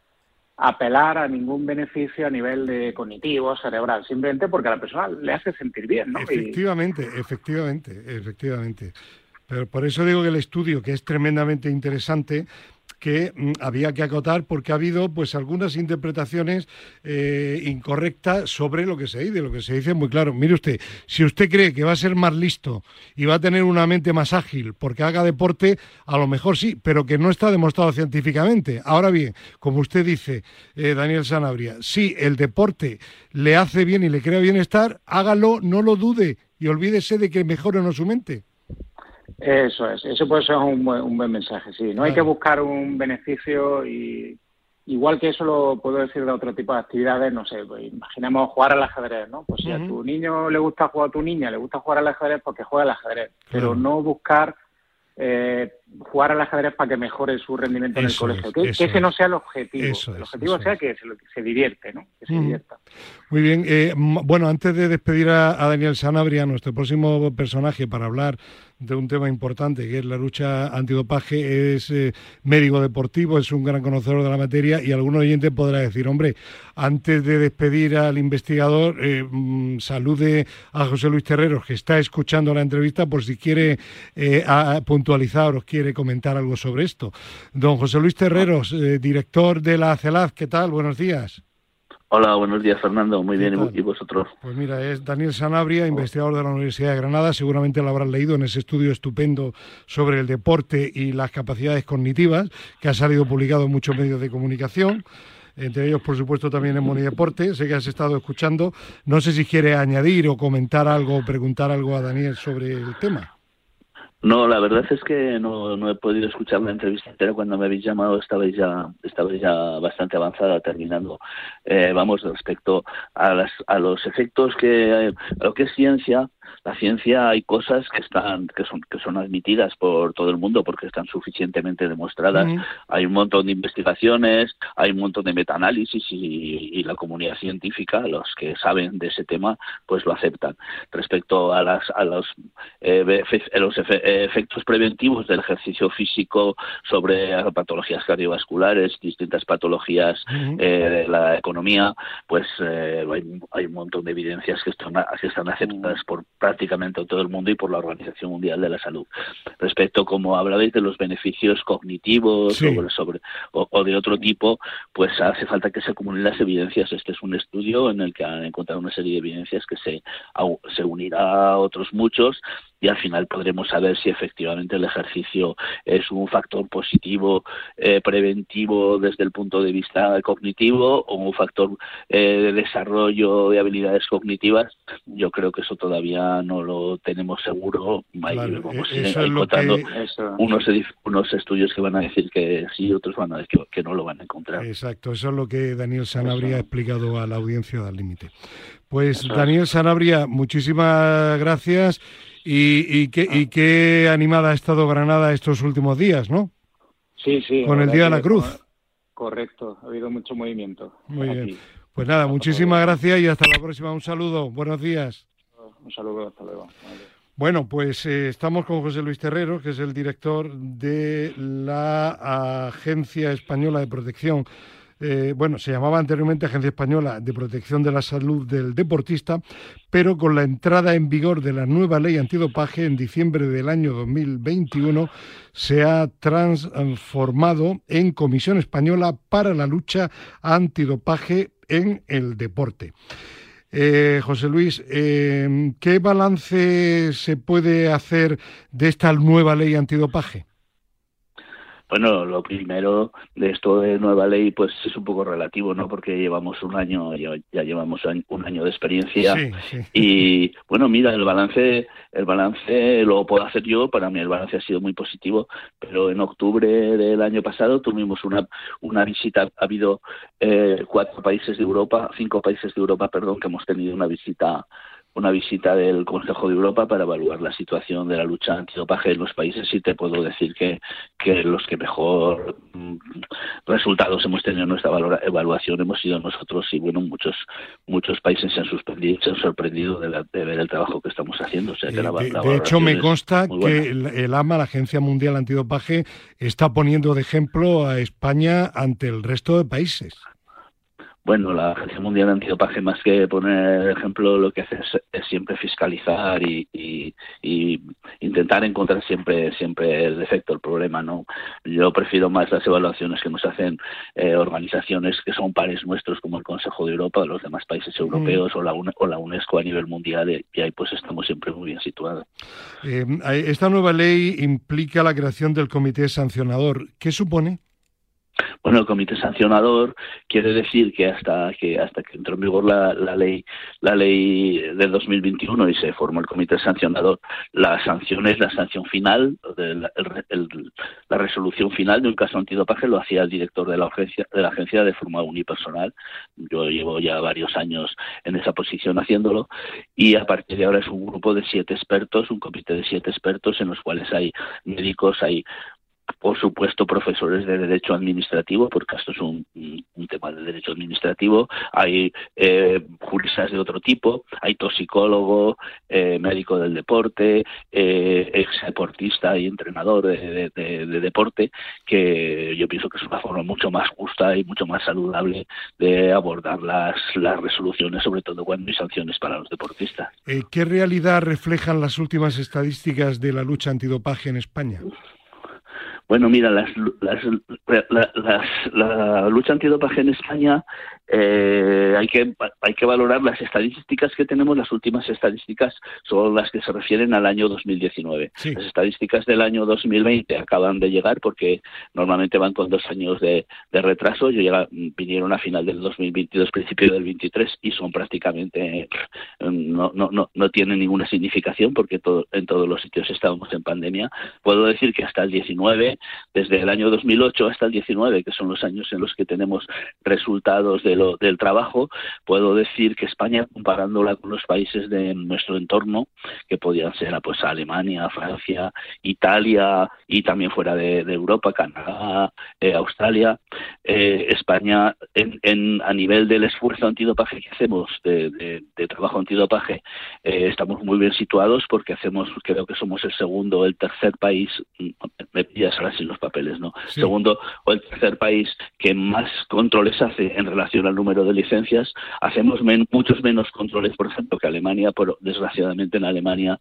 apelar a ningún beneficio a nivel de cognitivo, cerebral, simplemente porque a la persona le hace sentir bien, ¿no? Efectivamente, efectivamente, efectivamente. Pero por eso digo que el estudio, que es tremendamente interesante, que mm, había que acotar porque ha habido pues algunas interpretaciones eh, incorrectas sobre lo que se dice, lo que se dice muy claro. Mire usted, si usted cree que va a ser más listo y va a tener una mente más ágil porque haga deporte, a lo mejor sí, pero que no está demostrado científicamente. Ahora bien, como usted dice, eh, Daniel Sanabria, si el deporte le hace bien y le crea bienestar, hágalo, no lo dude y olvídese de que mejore no su mente. Eso es, eso puede ser un buen, un buen mensaje, sí. No hay que buscar un beneficio y igual que eso lo puedo decir de otro tipo de actividades, no sé, pues imaginemos jugar al ajedrez, ¿no? Pues si a tu niño le gusta jugar a tu niña, le gusta jugar al ajedrez porque juega al ajedrez, pero no buscar eh, jugar al ajedrez para que mejore su rendimiento en el colegio. que, ese no sea el objetivo. el objetivo sea que se, divierte, ¿no? Que se divierta. Muy bien. Eh, bueno, antes de despedir a, Daniel Sanabria, nuestro próximo personaje para hablar de un tema importante que es la lucha antidopaje, es eh, médico deportivo, es un gran conocedor de la materia y algún oyente podrá decir, hombre, antes de despedir al investigador, eh, mm, salude a José Luis Terreros, que está escuchando la entrevista, por si quiere puntualizar o quiere comentar algo sobre esto. Don José Luis Terreros, eh, director de la CELAD, ¿qué tal? Buenos días. Hola, buenos días Fernando, muy bien, ¿y vosotros? Pues mira, es Daniel Sanabria, investigador de la Universidad de Granada, seguramente lo habrán leído en ese estudio estupendo sobre el deporte y las capacidades cognitivas, que ha salido publicado en muchos medios de comunicación entre ellos, por supuesto, también en Deporte. Sé que has estado escuchando. No sé si quiere añadir o comentar algo o preguntar algo a Daniel sobre el tema. No, la verdad es que no, no he podido escuchar la entrevista entera. Cuando me habéis llamado estabais ya, estabais ya bastante avanzada, terminando. Eh, vamos, respecto a, las, a los efectos que, a lo que es ciencia, la ciencia hay cosas que están que son que son admitidas por todo el mundo porque están suficientemente demostradas. Hay un montón de investigaciones hay un montón de metaanálisis y, y la comunidad científica los que saben de ese tema pues lo aceptan. Respecto a las a los eh, los efectos preventivos del ejercicio físico sobre patologías cardiovasculares distintas patologías eh, de la economía pues eh, hay, hay, un montón de evidencias que están que están aceptadas por prácticamente todo el mundo y por la Organización Mundial de la Salud. Respecto, como hablabais, de los beneficios cognitivos sobre, o, de otro tipo, pues hace falta que se acumulen las evidencias. Este es un estudio en el que han encontrado una serie de evidencias que se, se unirá a otros muchos y al final podremos saber si efectivamente el ejercicio es un factor positivo eh, preventivo desde el punto de vista cognitivo o un factor eh, de desarrollo de habilidades cognitivas. Yo creo que eso todavía no lo tenemos seguro. Claro, vamos e-, unos, unos estudios que van a decir que sí, otros van a decir que, no lo van a encontrar. Exacto, eso es lo que Daniel Sanabria ha explicado a la audiencia del límite. Pues Daniel Sanabria, muchísimas gracias y, qué, y qué animada ha estado Granada estos últimos días, ¿no? Sí, sí. Con el Día de la Cruz. Correcto, ha habido mucho movimiento. Muy bien. Pues nada, muchísimas gracias y hasta la próxima. Un saludo, buenos días. Un saludo, hasta luego. Bueno, pues eh, estamos con José Luis Terrero, que es el director de la Agencia Española de Protección eh, bueno, se llamaba anteriormente Agencia Española de Protección de la Salud del Deportista, pero con la entrada en vigor de la nueva ley antidopaje en diciembre del año 2021 se ha transformado en Comisión Española para la Lucha Antidopaje en el Deporte. Eh, José Luis, eh, ¿qué balance se puede hacer de esta nueva ley antidopaje? Bueno, lo primero de esto de nueva ley, pues es un poco relativo, ¿no? Porque llevamos un año, ya llevamos un año de experiencia y bueno, mira, el balance, el balance lo puedo hacer yo. Para mí el balance ha sido muy positivo, pero en octubre del año pasado tuvimos una una visita. Ha habido eh, cuatro países de Europa, cinco países de Europa, perdón, que hemos tenido una visita una visita del Consejo de Europa para evaluar la situación de la lucha antidopaje en los países y te puedo decir que, que los que mejor mm, resultados hemos tenido en nuestra evaluación hemos sido nosotros y bueno, muchos muchos países se han suspendido, se han sorprendido de, ver el trabajo que estamos haciendo. Eh, de, hecho, me consta que el, AMA, la Agencia Mundial Antidopaje, está poniendo de ejemplo a España ante el resto de países bueno, la Agencia Mundial Antidopaje, más que poner ejemplo, lo que hace es, siempre fiscalizar y, intentar encontrar siempre siempre el defecto, el problema. no Yo prefiero más las evaluaciones que nos hacen eh, organizaciones que son pares nuestros, como el Consejo de Europa, los demás países mm. europeos o, la, o la UNESCO a nivel mundial, y ahí pues estamos siempre muy bien situados. Eh, esta nueva ley implica la creación del comité sancionador. ¿Qué supone? Bueno, el comité sancionador quiere decir que hasta que hasta que entró en vigor la, ley la ley del 2021 y se formó el comité sancionador, la sanción es la sanción final, la resolución final de un caso antidopaje lo hacía el director de la agencia de la agencia de forma unipersonal. Yo llevo ya varios años en esa posición haciéndolo y a partir de ahora es un grupo de siete expertos, un comité de siete expertos en los cuales hay médicos, hay por supuesto, profesores de derecho administrativo, porque esto es un, tema de derecho administrativo, hay eh, juristas de otro tipo, hay toxicólogo, eh, médico del deporte, eh, ex deportista y entrenador de, deporte, que yo pienso que es una forma mucho más justa y mucho más saludable de abordar las, las resoluciones, sobre todo cuando hay sanciones para los deportistas. Eh, ¿Qué realidad reflejan las últimas estadísticas de la lucha antidopaje en España? Bueno, mira, las, la lucha antidopaje en España eh, hay que hay que valorar las estadísticas que tenemos. Las últimas estadísticas son las que se refieren al año 2019. Las estadísticas del año 2020 acaban de llegar porque normalmente van con dos años de, retraso. Yo llega, vinieron a final del 2022, principio del 23 y son prácticamente no no no, no tienen ninguna significación porque todo, en todos los sitios estábamos en pandemia. Puedo decir que hasta el 19 desde el año 2008 hasta el 19, que son los años en los que tenemos resultados del trabajo, puedo decir que España, comparándola con los países de nuestro entorno, que podían ser pues Alemania, Francia, Italia y también fuera de, Europa, Canadá, eh, Australia, eh, España en, a nivel del esfuerzo antidopaje que hacemos de, trabajo antidopaje, eh, estamos muy bien situados porque hacemos, creo que somos el segundo o el tercer país, me pillas ahora sin los papeles, ¿no? Segundo o el tercer país que más controles hace en relación al número de licencias. Hacemos muchos menos controles, por ejemplo, que Alemania, pero desgraciadamente en Alemania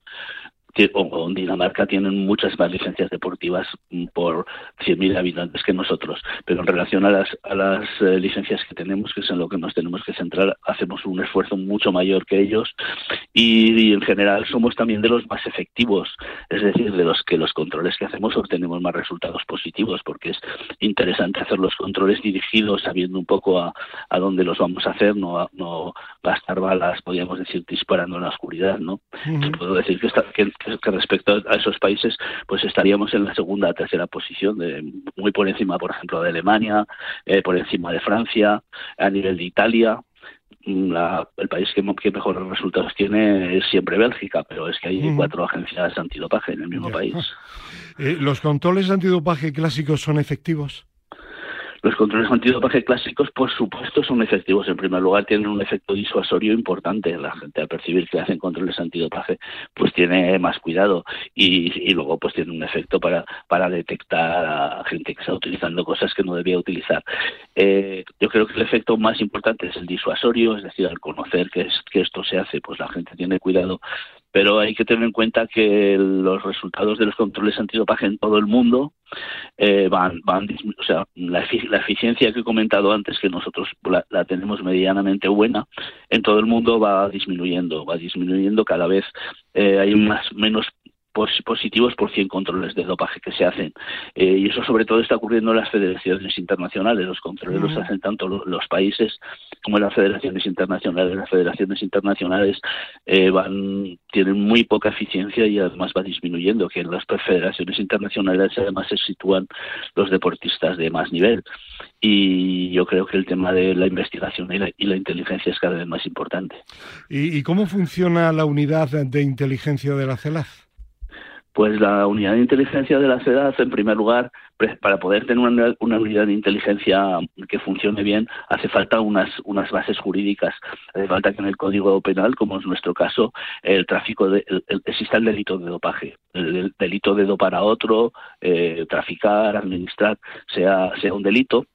o en Dinamarca tienen muchas más licencias deportivas mm, por 100.000 habitantes que nosotros, pero en relación a las, a las eh, licencias que tenemos, que es en lo que nos tenemos que centrar, hacemos un esfuerzo mucho mayor que ellos y, en general somos también de los más efectivos, es decir, de los que los controles que hacemos obtenemos más resultados positivos, porque es interesante hacer los controles dirigidos sabiendo un poco a, a dónde los vamos a hacer, no, no gastar balas, podríamos decir, disparando en la oscuridad, ¿no? Puedo decir que, está, que que respecto a esos países, pues estaríamos en la segunda o tercera posición, de, muy por encima, por ejemplo, de Alemania, eh, por encima de Francia, a nivel de Italia. Mm, el país que, mejores resultados tiene es siempre Bélgica, pero es que hay cuatro agencias antidopaje en el mismo país. Eh, ¿Los controles antidopaje clásicos son efectivos? Los controles antidopaje clásicos, por supuesto, son efectivos. En primer lugar, tienen un efecto disuasorio importante. La gente al percibir que hacen controles antidopaje, pues tiene más cuidado y, luego pues tiene un efecto para, para detectar a gente que está utilizando cosas que no debía utilizar. Eh, yo creo que el efecto más importante es el disuasorio, es decir, al conocer que, es, que esto se hace, pues la gente tiene cuidado pero hay que tener en cuenta que los resultados de los controles antidopaje en todo el mundo eh, van, van, o sea, la, eficiencia que he comentado antes, que nosotros la, tenemos medianamente buena, en todo el mundo va disminuyendo, va disminuyendo cada vez, eh, hay más, menos positivos por 100 controles de dopaje que se hacen. Eh, y eso sobre todo está ocurriendo en las federaciones internacionales. Los controles los hacen tanto los, países como las federaciones internacionales. Las federaciones internacionales eh, van tienen muy poca eficiencia y además va disminuyendo, que en las federaciones internacionales además se sitúan los deportistas de más nivel. Y yo creo que el tema de la investigación y la, inteligencia es cada vez más importante. ¿Y, cómo funciona la unidad de inteligencia de la CELAF? Pues la unidad de inteligencia de la CEDAF, en primer lugar, para poder tener una, unidad de inteligencia que funcione bien, hace falta unas, unas bases jurídicas. Hace falta que en el Código Penal, como es nuestro caso, el tráfico de, exista el delito de dopaje. El, delito de dopar a otro, eh, traficar, administrar, sea, sea un delito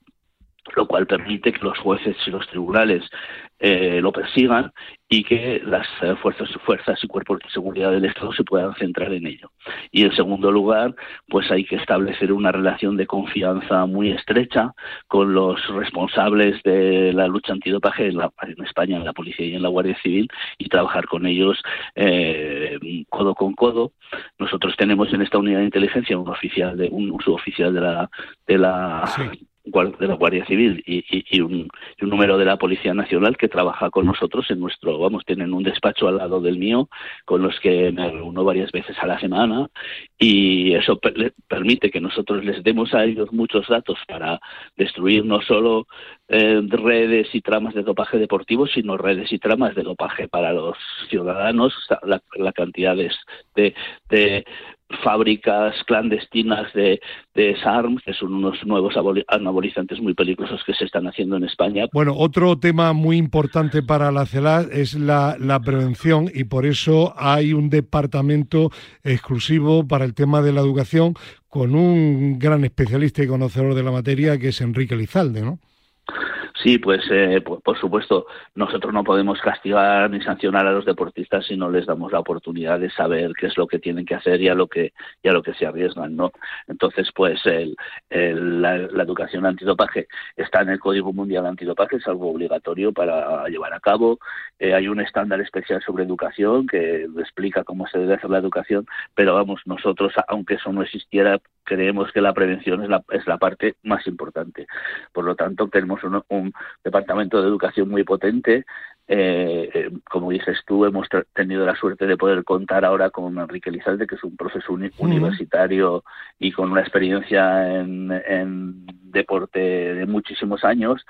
lo cual permite que los jueces y los tribunales eh, lo persigan y que las eh, fuerzas, fuerzas y cuerpos de seguridad del Estado se puedan centrar en ello. Y en segundo lugar, pues hay que establecer una relación de confianza muy estrecha con los responsables de la lucha antidopaje en, en España, en la Policía y en la Guardia Civil, y trabajar con ellos eh, codo con codo. Nosotros tenemos en esta unidad de inteligencia un oficial de un suboficial de la de la de la Guardia Civil y, un, número de la Policía Nacional que trabaja con nosotros en nuestro, vamos, tienen un despacho al lado del mío con los que me reúno varias veces a la semana y eso permite que nosotros les demos a ellos muchos datos para destruir no solo eh, redes y tramas de dopaje deportivo, sino redes y tramas de dopaje para los ciudadanos, la, la cantidad de, de fábricas clandestinas de, de SARM, que son unos nuevos anabolizantes muy peligrosos que se están haciendo en España. Bueno, otro tema muy importante para la CELAC es la, la prevención y por eso hay un departamento exclusivo para el tema de la educación con un gran especialista y conocedor de la materia que es Enrique Lizalde, ¿no? Sí, pues, eh, por, supuesto, nosotros no podemos castigar ni sancionar a los deportistas si no les damos la oportunidad de saber qué es lo que tienen que hacer y a lo que, y a lo que se arriesgan, ¿no? Entonces, pues el, la, educación antidopaje está en el Código Mundial Antidopaje, es algo obligatorio para llevar a cabo. Eh, hay un estándar especial sobre educación que explica cómo se debe hacer la educación, pero vamos, nosotros, aunque eso no existiera, creemos que la prevención es la, es la parte más importante. Por lo tanto, tenemos un, un departamento de educación muy potente. Eh, eh, como dices tú, hemos tenido la suerte de poder contar ahora con Enrique Lizalde, que es un profesor universitario y con una experiencia en, en deporte de muchísimos años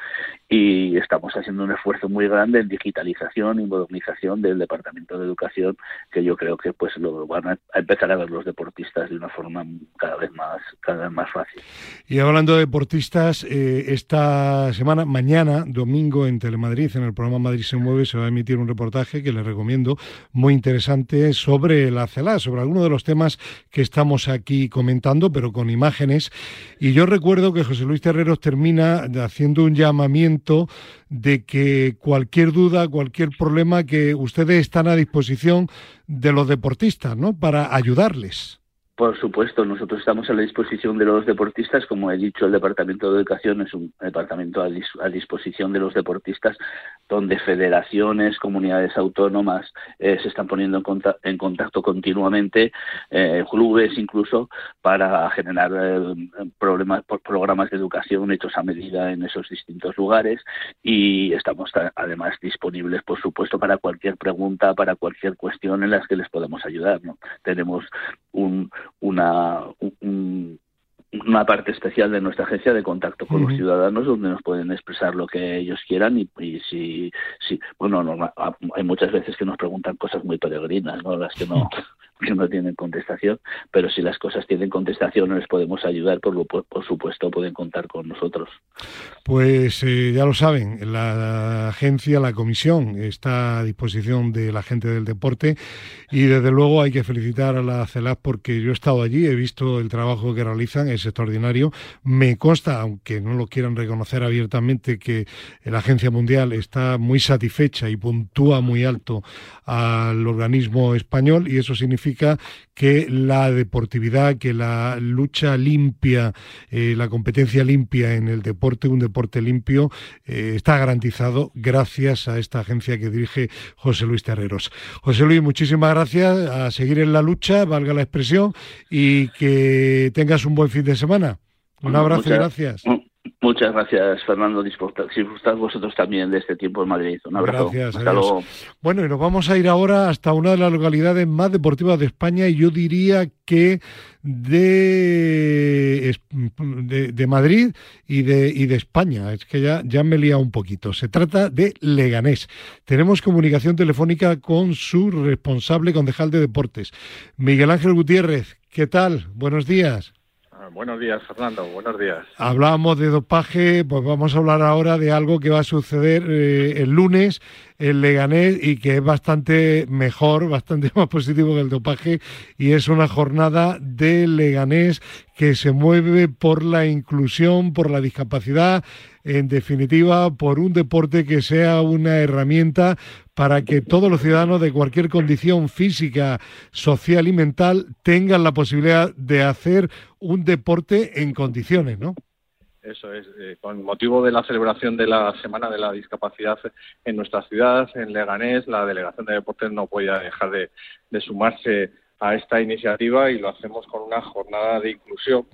y estamos haciendo un esfuerzo muy grande en digitalización y modernización del departamento de educación que yo creo que pues lo van a, empezar a ver los deportistas de una forma cada vez más cada vez más fácil. Y hablando de deportistas eh, esta semana mañana domingo en Telemadrid en el programa Madrid se mueve se va a emitir un reportaje que les recomiendo muy interesante sobre la CELA sobre algunos de los temas que estamos aquí comentando pero con imágenes. Y yo recuerdo que José Luis Terreros termina haciendo un llamamiento de que cualquier duda, cualquier problema, que ustedes están a disposición de los deportistas, ¿no? Para ayudarles. Por supuesto, nosotros estamos a la disposición de los deportistas. Como he dicho, el Departamento de Educación es un departamento a, disposición de los deportistas, donde federaciones, comunidades autónomas eh, se están poniendo en, contacto continuamente, eh, clubes incluso, para generar eh, problemas, programas de educación hechos a medida en esos distintos lugares. Y estamos además disponibles, por supuesto, para cualquier pregunta, para cualquier cuestión en las que les podamos ayudar. ¿no? Tenemos un una, una parte especial de nuestra agencia de contacto con los ciudadanos donde nos pueden expresar lo que ellos quieran y, si, si bueno hay muchas veces que nos preguntan cosas muy peregrinas no las que no que no tienen contestación, pero si las cosas tienen contestación no les podemos ayudar, por, por supuesto pueden contar con nosotros. Pues eh, ya lo saben, la agencia, la comisión está a disposición de la gente del deporte y desde luego hay que felicitar a la CELAC porque yo he estado allí, he visto el trabajo que realizan, es extraordinario. Me consta, aunque no lo quieran reconocer abiertamente, que la Agencia Mundial está muy satisfecha y puntúa muy alto al organismo español y eso significa significa que la deportividad, que la lucha limpia, eh, la competencia limpia en el deporte, un deporte limpio, eh, está garantizado gracias a esta agencia que dirige José Luis Terreros. José Luis, muchísimas gracias, a seguir en la lucha, valga la expresión, y que tengas un buen fin de semana. Un abrazo y gracias. Muchas gracias, Fernando. Disfrutad vosotros también de este tiempo en Madrid. Un abrazo. Gracias. Hasta luego. Bueno, y nos vamos a ir ahora hasta una de las localidades más deportivas de España y yo diría que de, de, Madrid y de, y de España. Es que ya, ya me he liado un poquito. Se trata de Leganés. Tenemos comunicación telefónica con su responsable concejal de deportes, Miguel Ángel Gutiérrez. ¿Qué tal? Buenos días. Buenos días, Fernando. Buenos días. Hablábamos de dopaje, pues vamos a hablar ahora de algo que va a suceder eh, el lunes en Leganés y que es bastante mejor, bastante más positivo que el dopaje y es una jornada de Leganés que se mueve por la inclusión, por la discapacidad, en definitiva, por un deporte que sea una herramienta para que todos los ciudadanos de cualquier condición física, social y mental tengan la posibilidad de hacer un deporte en condiciones, ¿no? Eso es, eh, con motivo de la celebración de la Semana de la Discapacidad en nuestra ciudad, en Leganés, la Delegación de Deportes no podía dejar de, sumarse a esta iniciativa y lo hacemos con una jornada de inclusión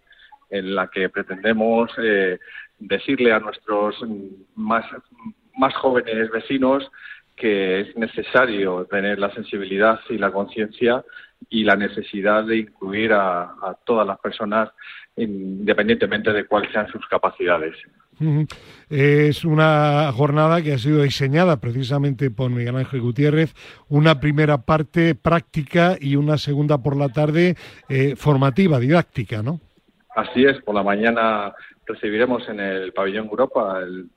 en la que pretendemos eh, decirle a nuestros más, más jóvenes vecinos que es necesario tener la sensibilidad y la conciencia y la necesidad de incluir a, todas las personas independientemente de cuáles sean sus capacidades. Es una jornada que ha sido diseñada precisamente por Miguel Ángel Gutiérrez, una primera parte práctica y una segunda por la tarde eh, formativa, didáctica, ¿no? Así es, por la mañana recibiremos en el pabellón Europa, el,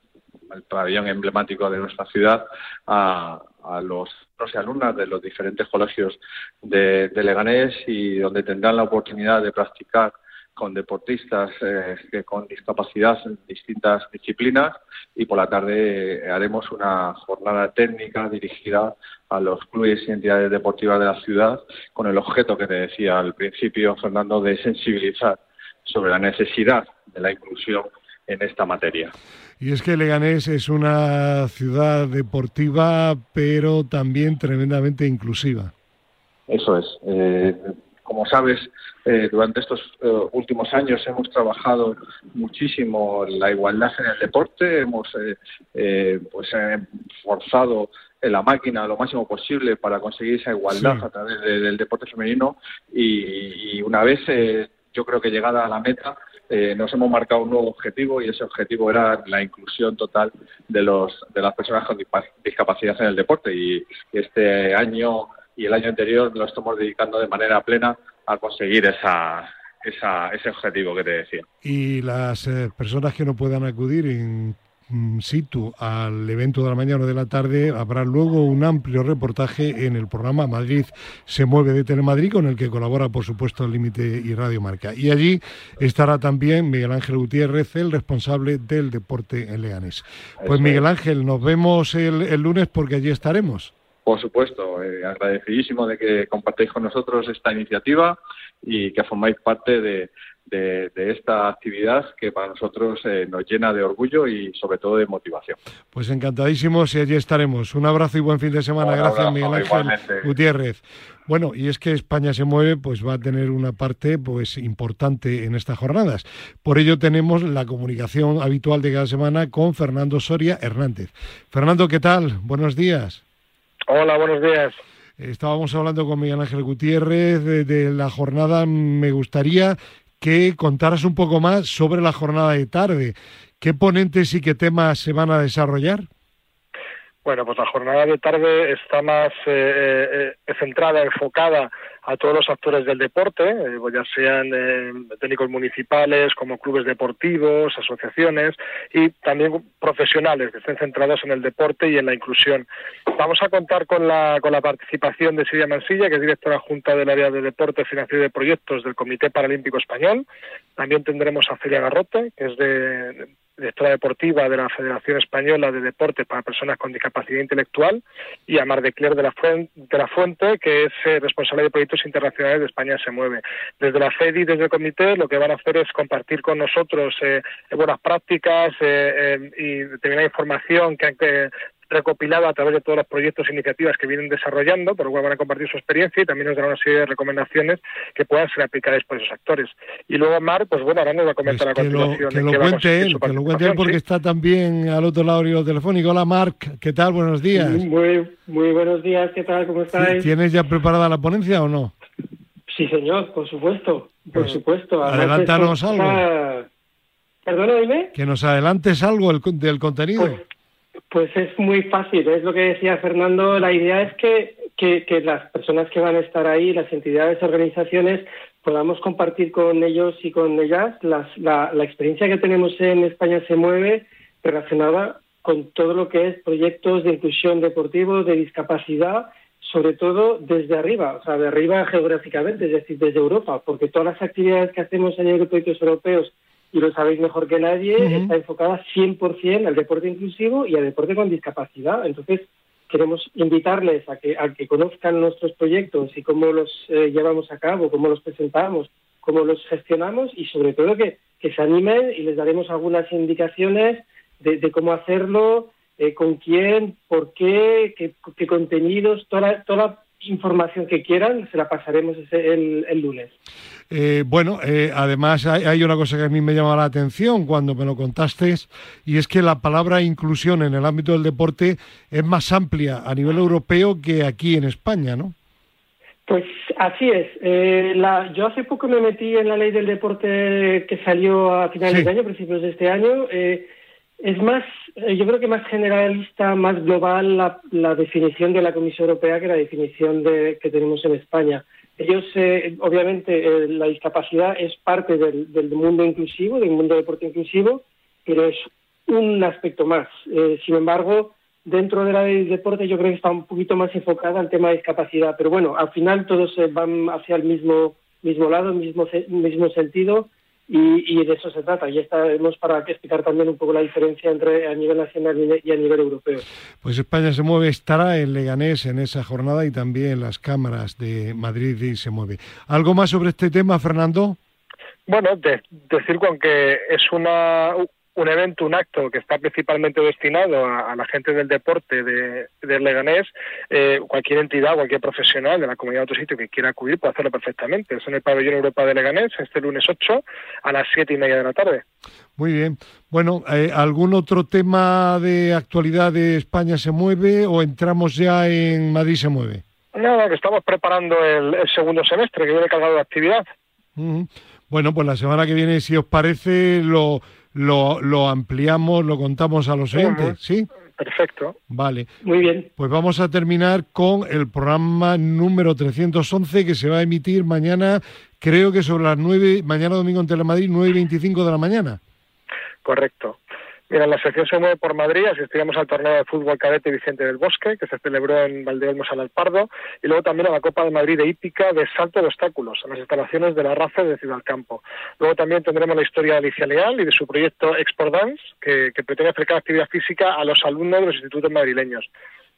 pabellón emblemático de nuestra ciudad, a, los y alumnas de los diferentes colegios de, Leganés y donde tendrán la oportunidad de practicar con deportistas eh, con discapacidad en distintas disciplinas y por la tarde haremos una jornada técnica dirigida a los clubes y entidades deportivas de la ciudad con el objeto que te decía al principio, Fernando, de sensibilizar sobre la necesidad de la inclusión en esta materia. Y es que Leganés es una ciudad deportiva, pero también tremendamente inclusiva. Eso es. Eh, como sabes, eh, durante estos eh, últimos años hemos trabajado muchísimo la igualdad en el deporte, hemos pues forzado la máquina lo máximo posible para conseguir esa igualdad a través del deporte femenino y, y una vez yo creo que llegada a la meta eh, nos hemos marcado un nuevo objetivo y ese objetivo era la inclusión total de los de las personas con discapacidad en el deporte y este año y el año anterior lo estamos dedicando de manera plena a conseguir esa, ese objetivo que te decía. Y las eh, personas que no puedan acudir en Mm, situ al evento de la mañana o de la tarde, habrá luego un amplio reportaje en el programa Madrid se mueve de Telemadrid, con el que colabora, por supuesto, el Límite y Radio Marca. Y allí estará también Miguel Ángel Gutiérrez, el responsable del deporte en Leganés. Pues Miguel Ángel, nos vemos el, lunes porque allí estaremos. Por supuesto, eh, agradecidísimo de que compartáis con nosotros esta iniciativa y que formáis parte de, de, esta actividad que para nosotros eh, nos llena de orgullo y sobre todo de motivación. Pues encantadísimos y allí estaremos. Un abrazo y buen fin de semana. Gracias, Miguel Ángel Gutiérrez. Bueno, y es que España se mueve, pues va a tener una parte pues importante en estas jornadas. Por ello tenemos la comunicación habitual de cada semana con Fernando Soria Hernández. Fernando, ¿qué tal? Buenos días. Hola, buenos días. Estábamos hablando con Miguel Ángel Gutiérrez de la jornada. Me gustaría que contaras un poco más sobre la jornada de tarde. ¿Qué ponentes y qué temas se van a desarrollar? Bueno, pues la jornada de tarde está más eh, eh, centrada, enfocada a todos los actores del deporte, eh, ya sean técnicos municipales, como clubes deportivos, asociaciones y también profesionales que estén centrados en el deporte y en la inclusión. Vamos a contar con la, con la participación de Silvia Mansilla, que es directora junta del área de deporte, financiación y de proyectos del Comité Paralímpico Español. También tendremos a Celia Garrote, que es de directora deportiva de la Federación Española de Deportes para Personas con Discapacidad Intelectual, y a Mar de Cler de la, Fuente, de la Fuente, que es eh, responsable de proyectos internacionales de España se mueve. Desde la FEDI desde el comité lo que van a hacer es compartir con nosotros eh, buenas prácticas y determinada información que, que recopilado a través de todos los proyectos e iniciativas que vienen desarrollando, por lo cual van a compartir su experiencia y también nos dará una serie de recomendaciones que puedan ser aplicadas por esos actores. Y luego Mar, pues bueno, ahora nos va a comentar pues a continuación. que, lo, cuente él, que lo cuente él porque está también al otro lado del telefónico. Hola Marc, ¿qué tal? Buenos días. Muy, muy buenos días, ¿qué tal? ¿Cómo estáis? ¿Tienes ya preparada la ponencia o no? Sí, señor, por supuesto, por pues, supuesto. adelántanos algo. Perdona, dime. Que nos adelantes algo del contenido. Pues, pues es muy fácil, es lo que decía Fernando. La idea es que, que, las personas que van a estar ahí, las entidades, organizaciones, podamos compartir con ellos y con ellas la, la experiencia que tenemos en España se mueve relacionada con todo lo que es proyectos de inclusión deportivo, de discapacidad, sobre todo desde arriba, o sea, de arriba geográficamente, es decir, desde Europa, porque todas las actividades que hacemos de proyectos europeos y lo sabéis mejor que nadie, está enfocada 100% al deporte inclusivo y al deporte con discapacidad. Entonces, queremos invitarles a que, a que conozcan nuestros proyectos y cómo los eh, llevamos a cabo, cómo los presentamos, cómo los gestionamos y sobre todo que, que se animen y les daremos algunas indicaciones de, cómo hacerlo, eh, con quién, por qué, qué, contenidos, toda, toda información que quieran, se la pasaremos el, el lunes. Eh, bueno, eh, además hay, una cosa que a mí me llama la atención cuando me lo contaste, y es que la palabra inclusión en el ámbito del deporte es más amplia a nivel europeo que aquí en España, ¿no? Pues así es. Eh, yo hace poco me metí en la ley del deporte que salió a finales de año, principios de este año. Es más, yo creo que más generalista, más global la, definición de la Comisión Europea que la definición de, que tenemos en España. Ellos, eh, obviamente, eh, la discapacidad es parte del, mundo inclusivo, del mundo deporte inclusivo, pero es un aspecto más. Eh, sin embargo, dentro de la del deporte yo creo que está un poquito más enfocada al tema de discapacidad. Pero bueno, al final todos van hacia el mismo, mismo lado, mismo, mismo sentido y, de eso se trata. Y estaremos para explicar también un poco la diferencia entre a nivel nacional y a nivel europeo. Pues España se mueve, estará en Leganés en esa jornada y también las cámaras de Madrid y se mueve. ¿Algo más sobre este tema, Fernando? Bueno, decir con que es una un evento, un acto que está principalmente destinado a, la gente del deporte de, Leganés, eh, cualquier entidad, cualquier profesional de la comunidad de otro sitio que quiera acudir puede hacerlo perfectamente. Es en el pabellón Europa de Leganés, este lunes 8 a las 7 y media de la tarde. Muy bien. Bueno, eh, ¿algún otro tema de actualidad de España se mueve o entramos ya en Madrid se mueve? Nada, que estamos preparando el, segundo semestre que viene cargado de actividad. Bueno, pues la semana que viene, si os parece, lo lo, lo ampliamos, lo contamos a los oyentes, ¿sí? Perfecto. Vale. Muy bien. Pues vamos a terminar con el programa número 311 que se va a emitir mañana, creo que sobre las 9, mañana domingo en Telemadrid, 9 y 25 de la mañana. Correcto. Mira, la sección se mueve por Madrid, asistiremos al torneo de fútbol cadete Vicente del Bosque, que se celebró en Valdeolmos al Alpardo, y luego también a la Copa de Madrid de hípica de salto de obstáculos, a las instalaciones de la RAFE de Ciudad Campo. Luego también tendremos la historia de Alicia Leal y de su proyecto Export Dance, que, que pretende acercar actividad física a los alumnos de los institutos madrileños.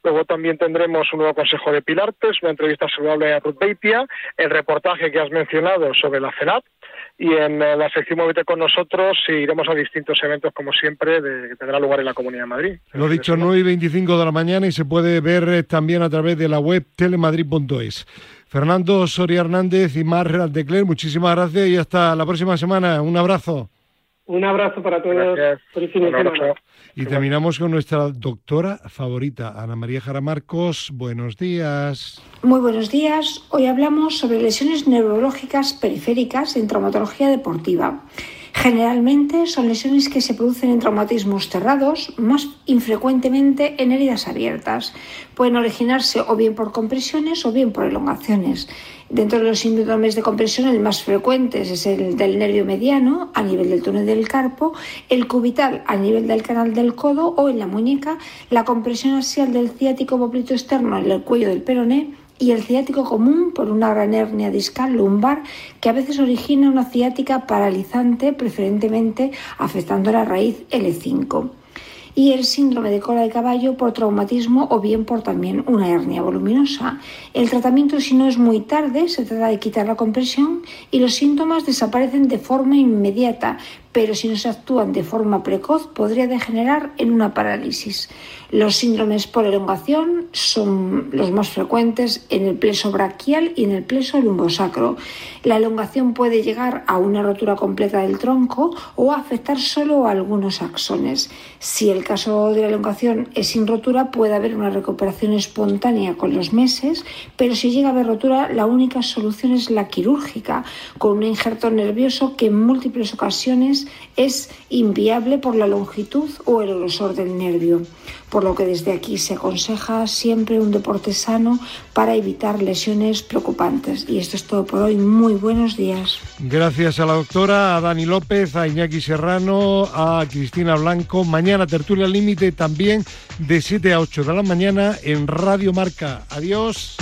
Luego también tendremos un nuevo consejo de Pilartes, una entrevista saludable a Ruth Beitia, el reportaje que has mencionado sobre la CELAP y en eh, la sección Móvete con nosotros iremos a distintos eventos, como siempre, de, que tendrá lugar en la Comunidad de Madrid. Lo dicho, 9 y 25 de la mañana y se puede ver eh, también a través de la web telemadrid.es. Fernando Soria Hernández y Mar Cler, muchísimas gracias y hasta la próxima semana. Un abrazo. Un abrazo para todos. Y terminamos con nuestra doctora favorita, Ana María Jara Marcos. Buenos días. Muy buenos días. Hoy hablamos sobre lesiones neurológicas periféricas en traumatología deportiva. Generalmente son lesiones que se producen en traumatismos cerrados, más infrecuentemente en heridas abiertas. Pueden originarse o bien por compresiones o bien por elongaciones. Dentro de los síndromes de compresión, el más frecuente es el del nervio mediano a nivel del túnel del carpo, el cubital a nivel del canal del codo o en la muñeca, la compresión axial del ciático poplito externo en el cuello del peroné y el ciático común por una gran hernia discal lumbar que a veces origina una ciática paralizante, preferentemente afectando la raíz L5 y el síndrome de cola de caballo por traumatismo o bien por también una hernia voluminosa. El tratamiento si no es muy tarde se trata de quitar la compresión y los síntomas desaparecen de forma inmediata, pero si no se actúan de forma precoz podría degenerar en una parálisis. Los síndromes por elongación son los más frecuentes en el pleso braquial y en el pleso lumbosacro. La elongación puede llegar a una rotura completa del tronco o afectar solo a algunos axones. Si el caso de la elongación es sin rotura, puede haber una recuperación espontánea con los meses, pero si llega a haber rotura, la única solución es la quirúrgica, con un injerto nervioso que en múltiples es inviable por la longitud o el grosor del nervio por lo que desde aquí se aconseja siempre un deporte sano para evitar lesiones preocupantes. Y esto es todo por hoy. Muy buenos días. Gracias a la doctora, a Dani López, a Iñaki Serrano, a Cristina Blanco. Mañana tertulia límite también de 7 a 8 de la mañana en Radio Marca. Adiós.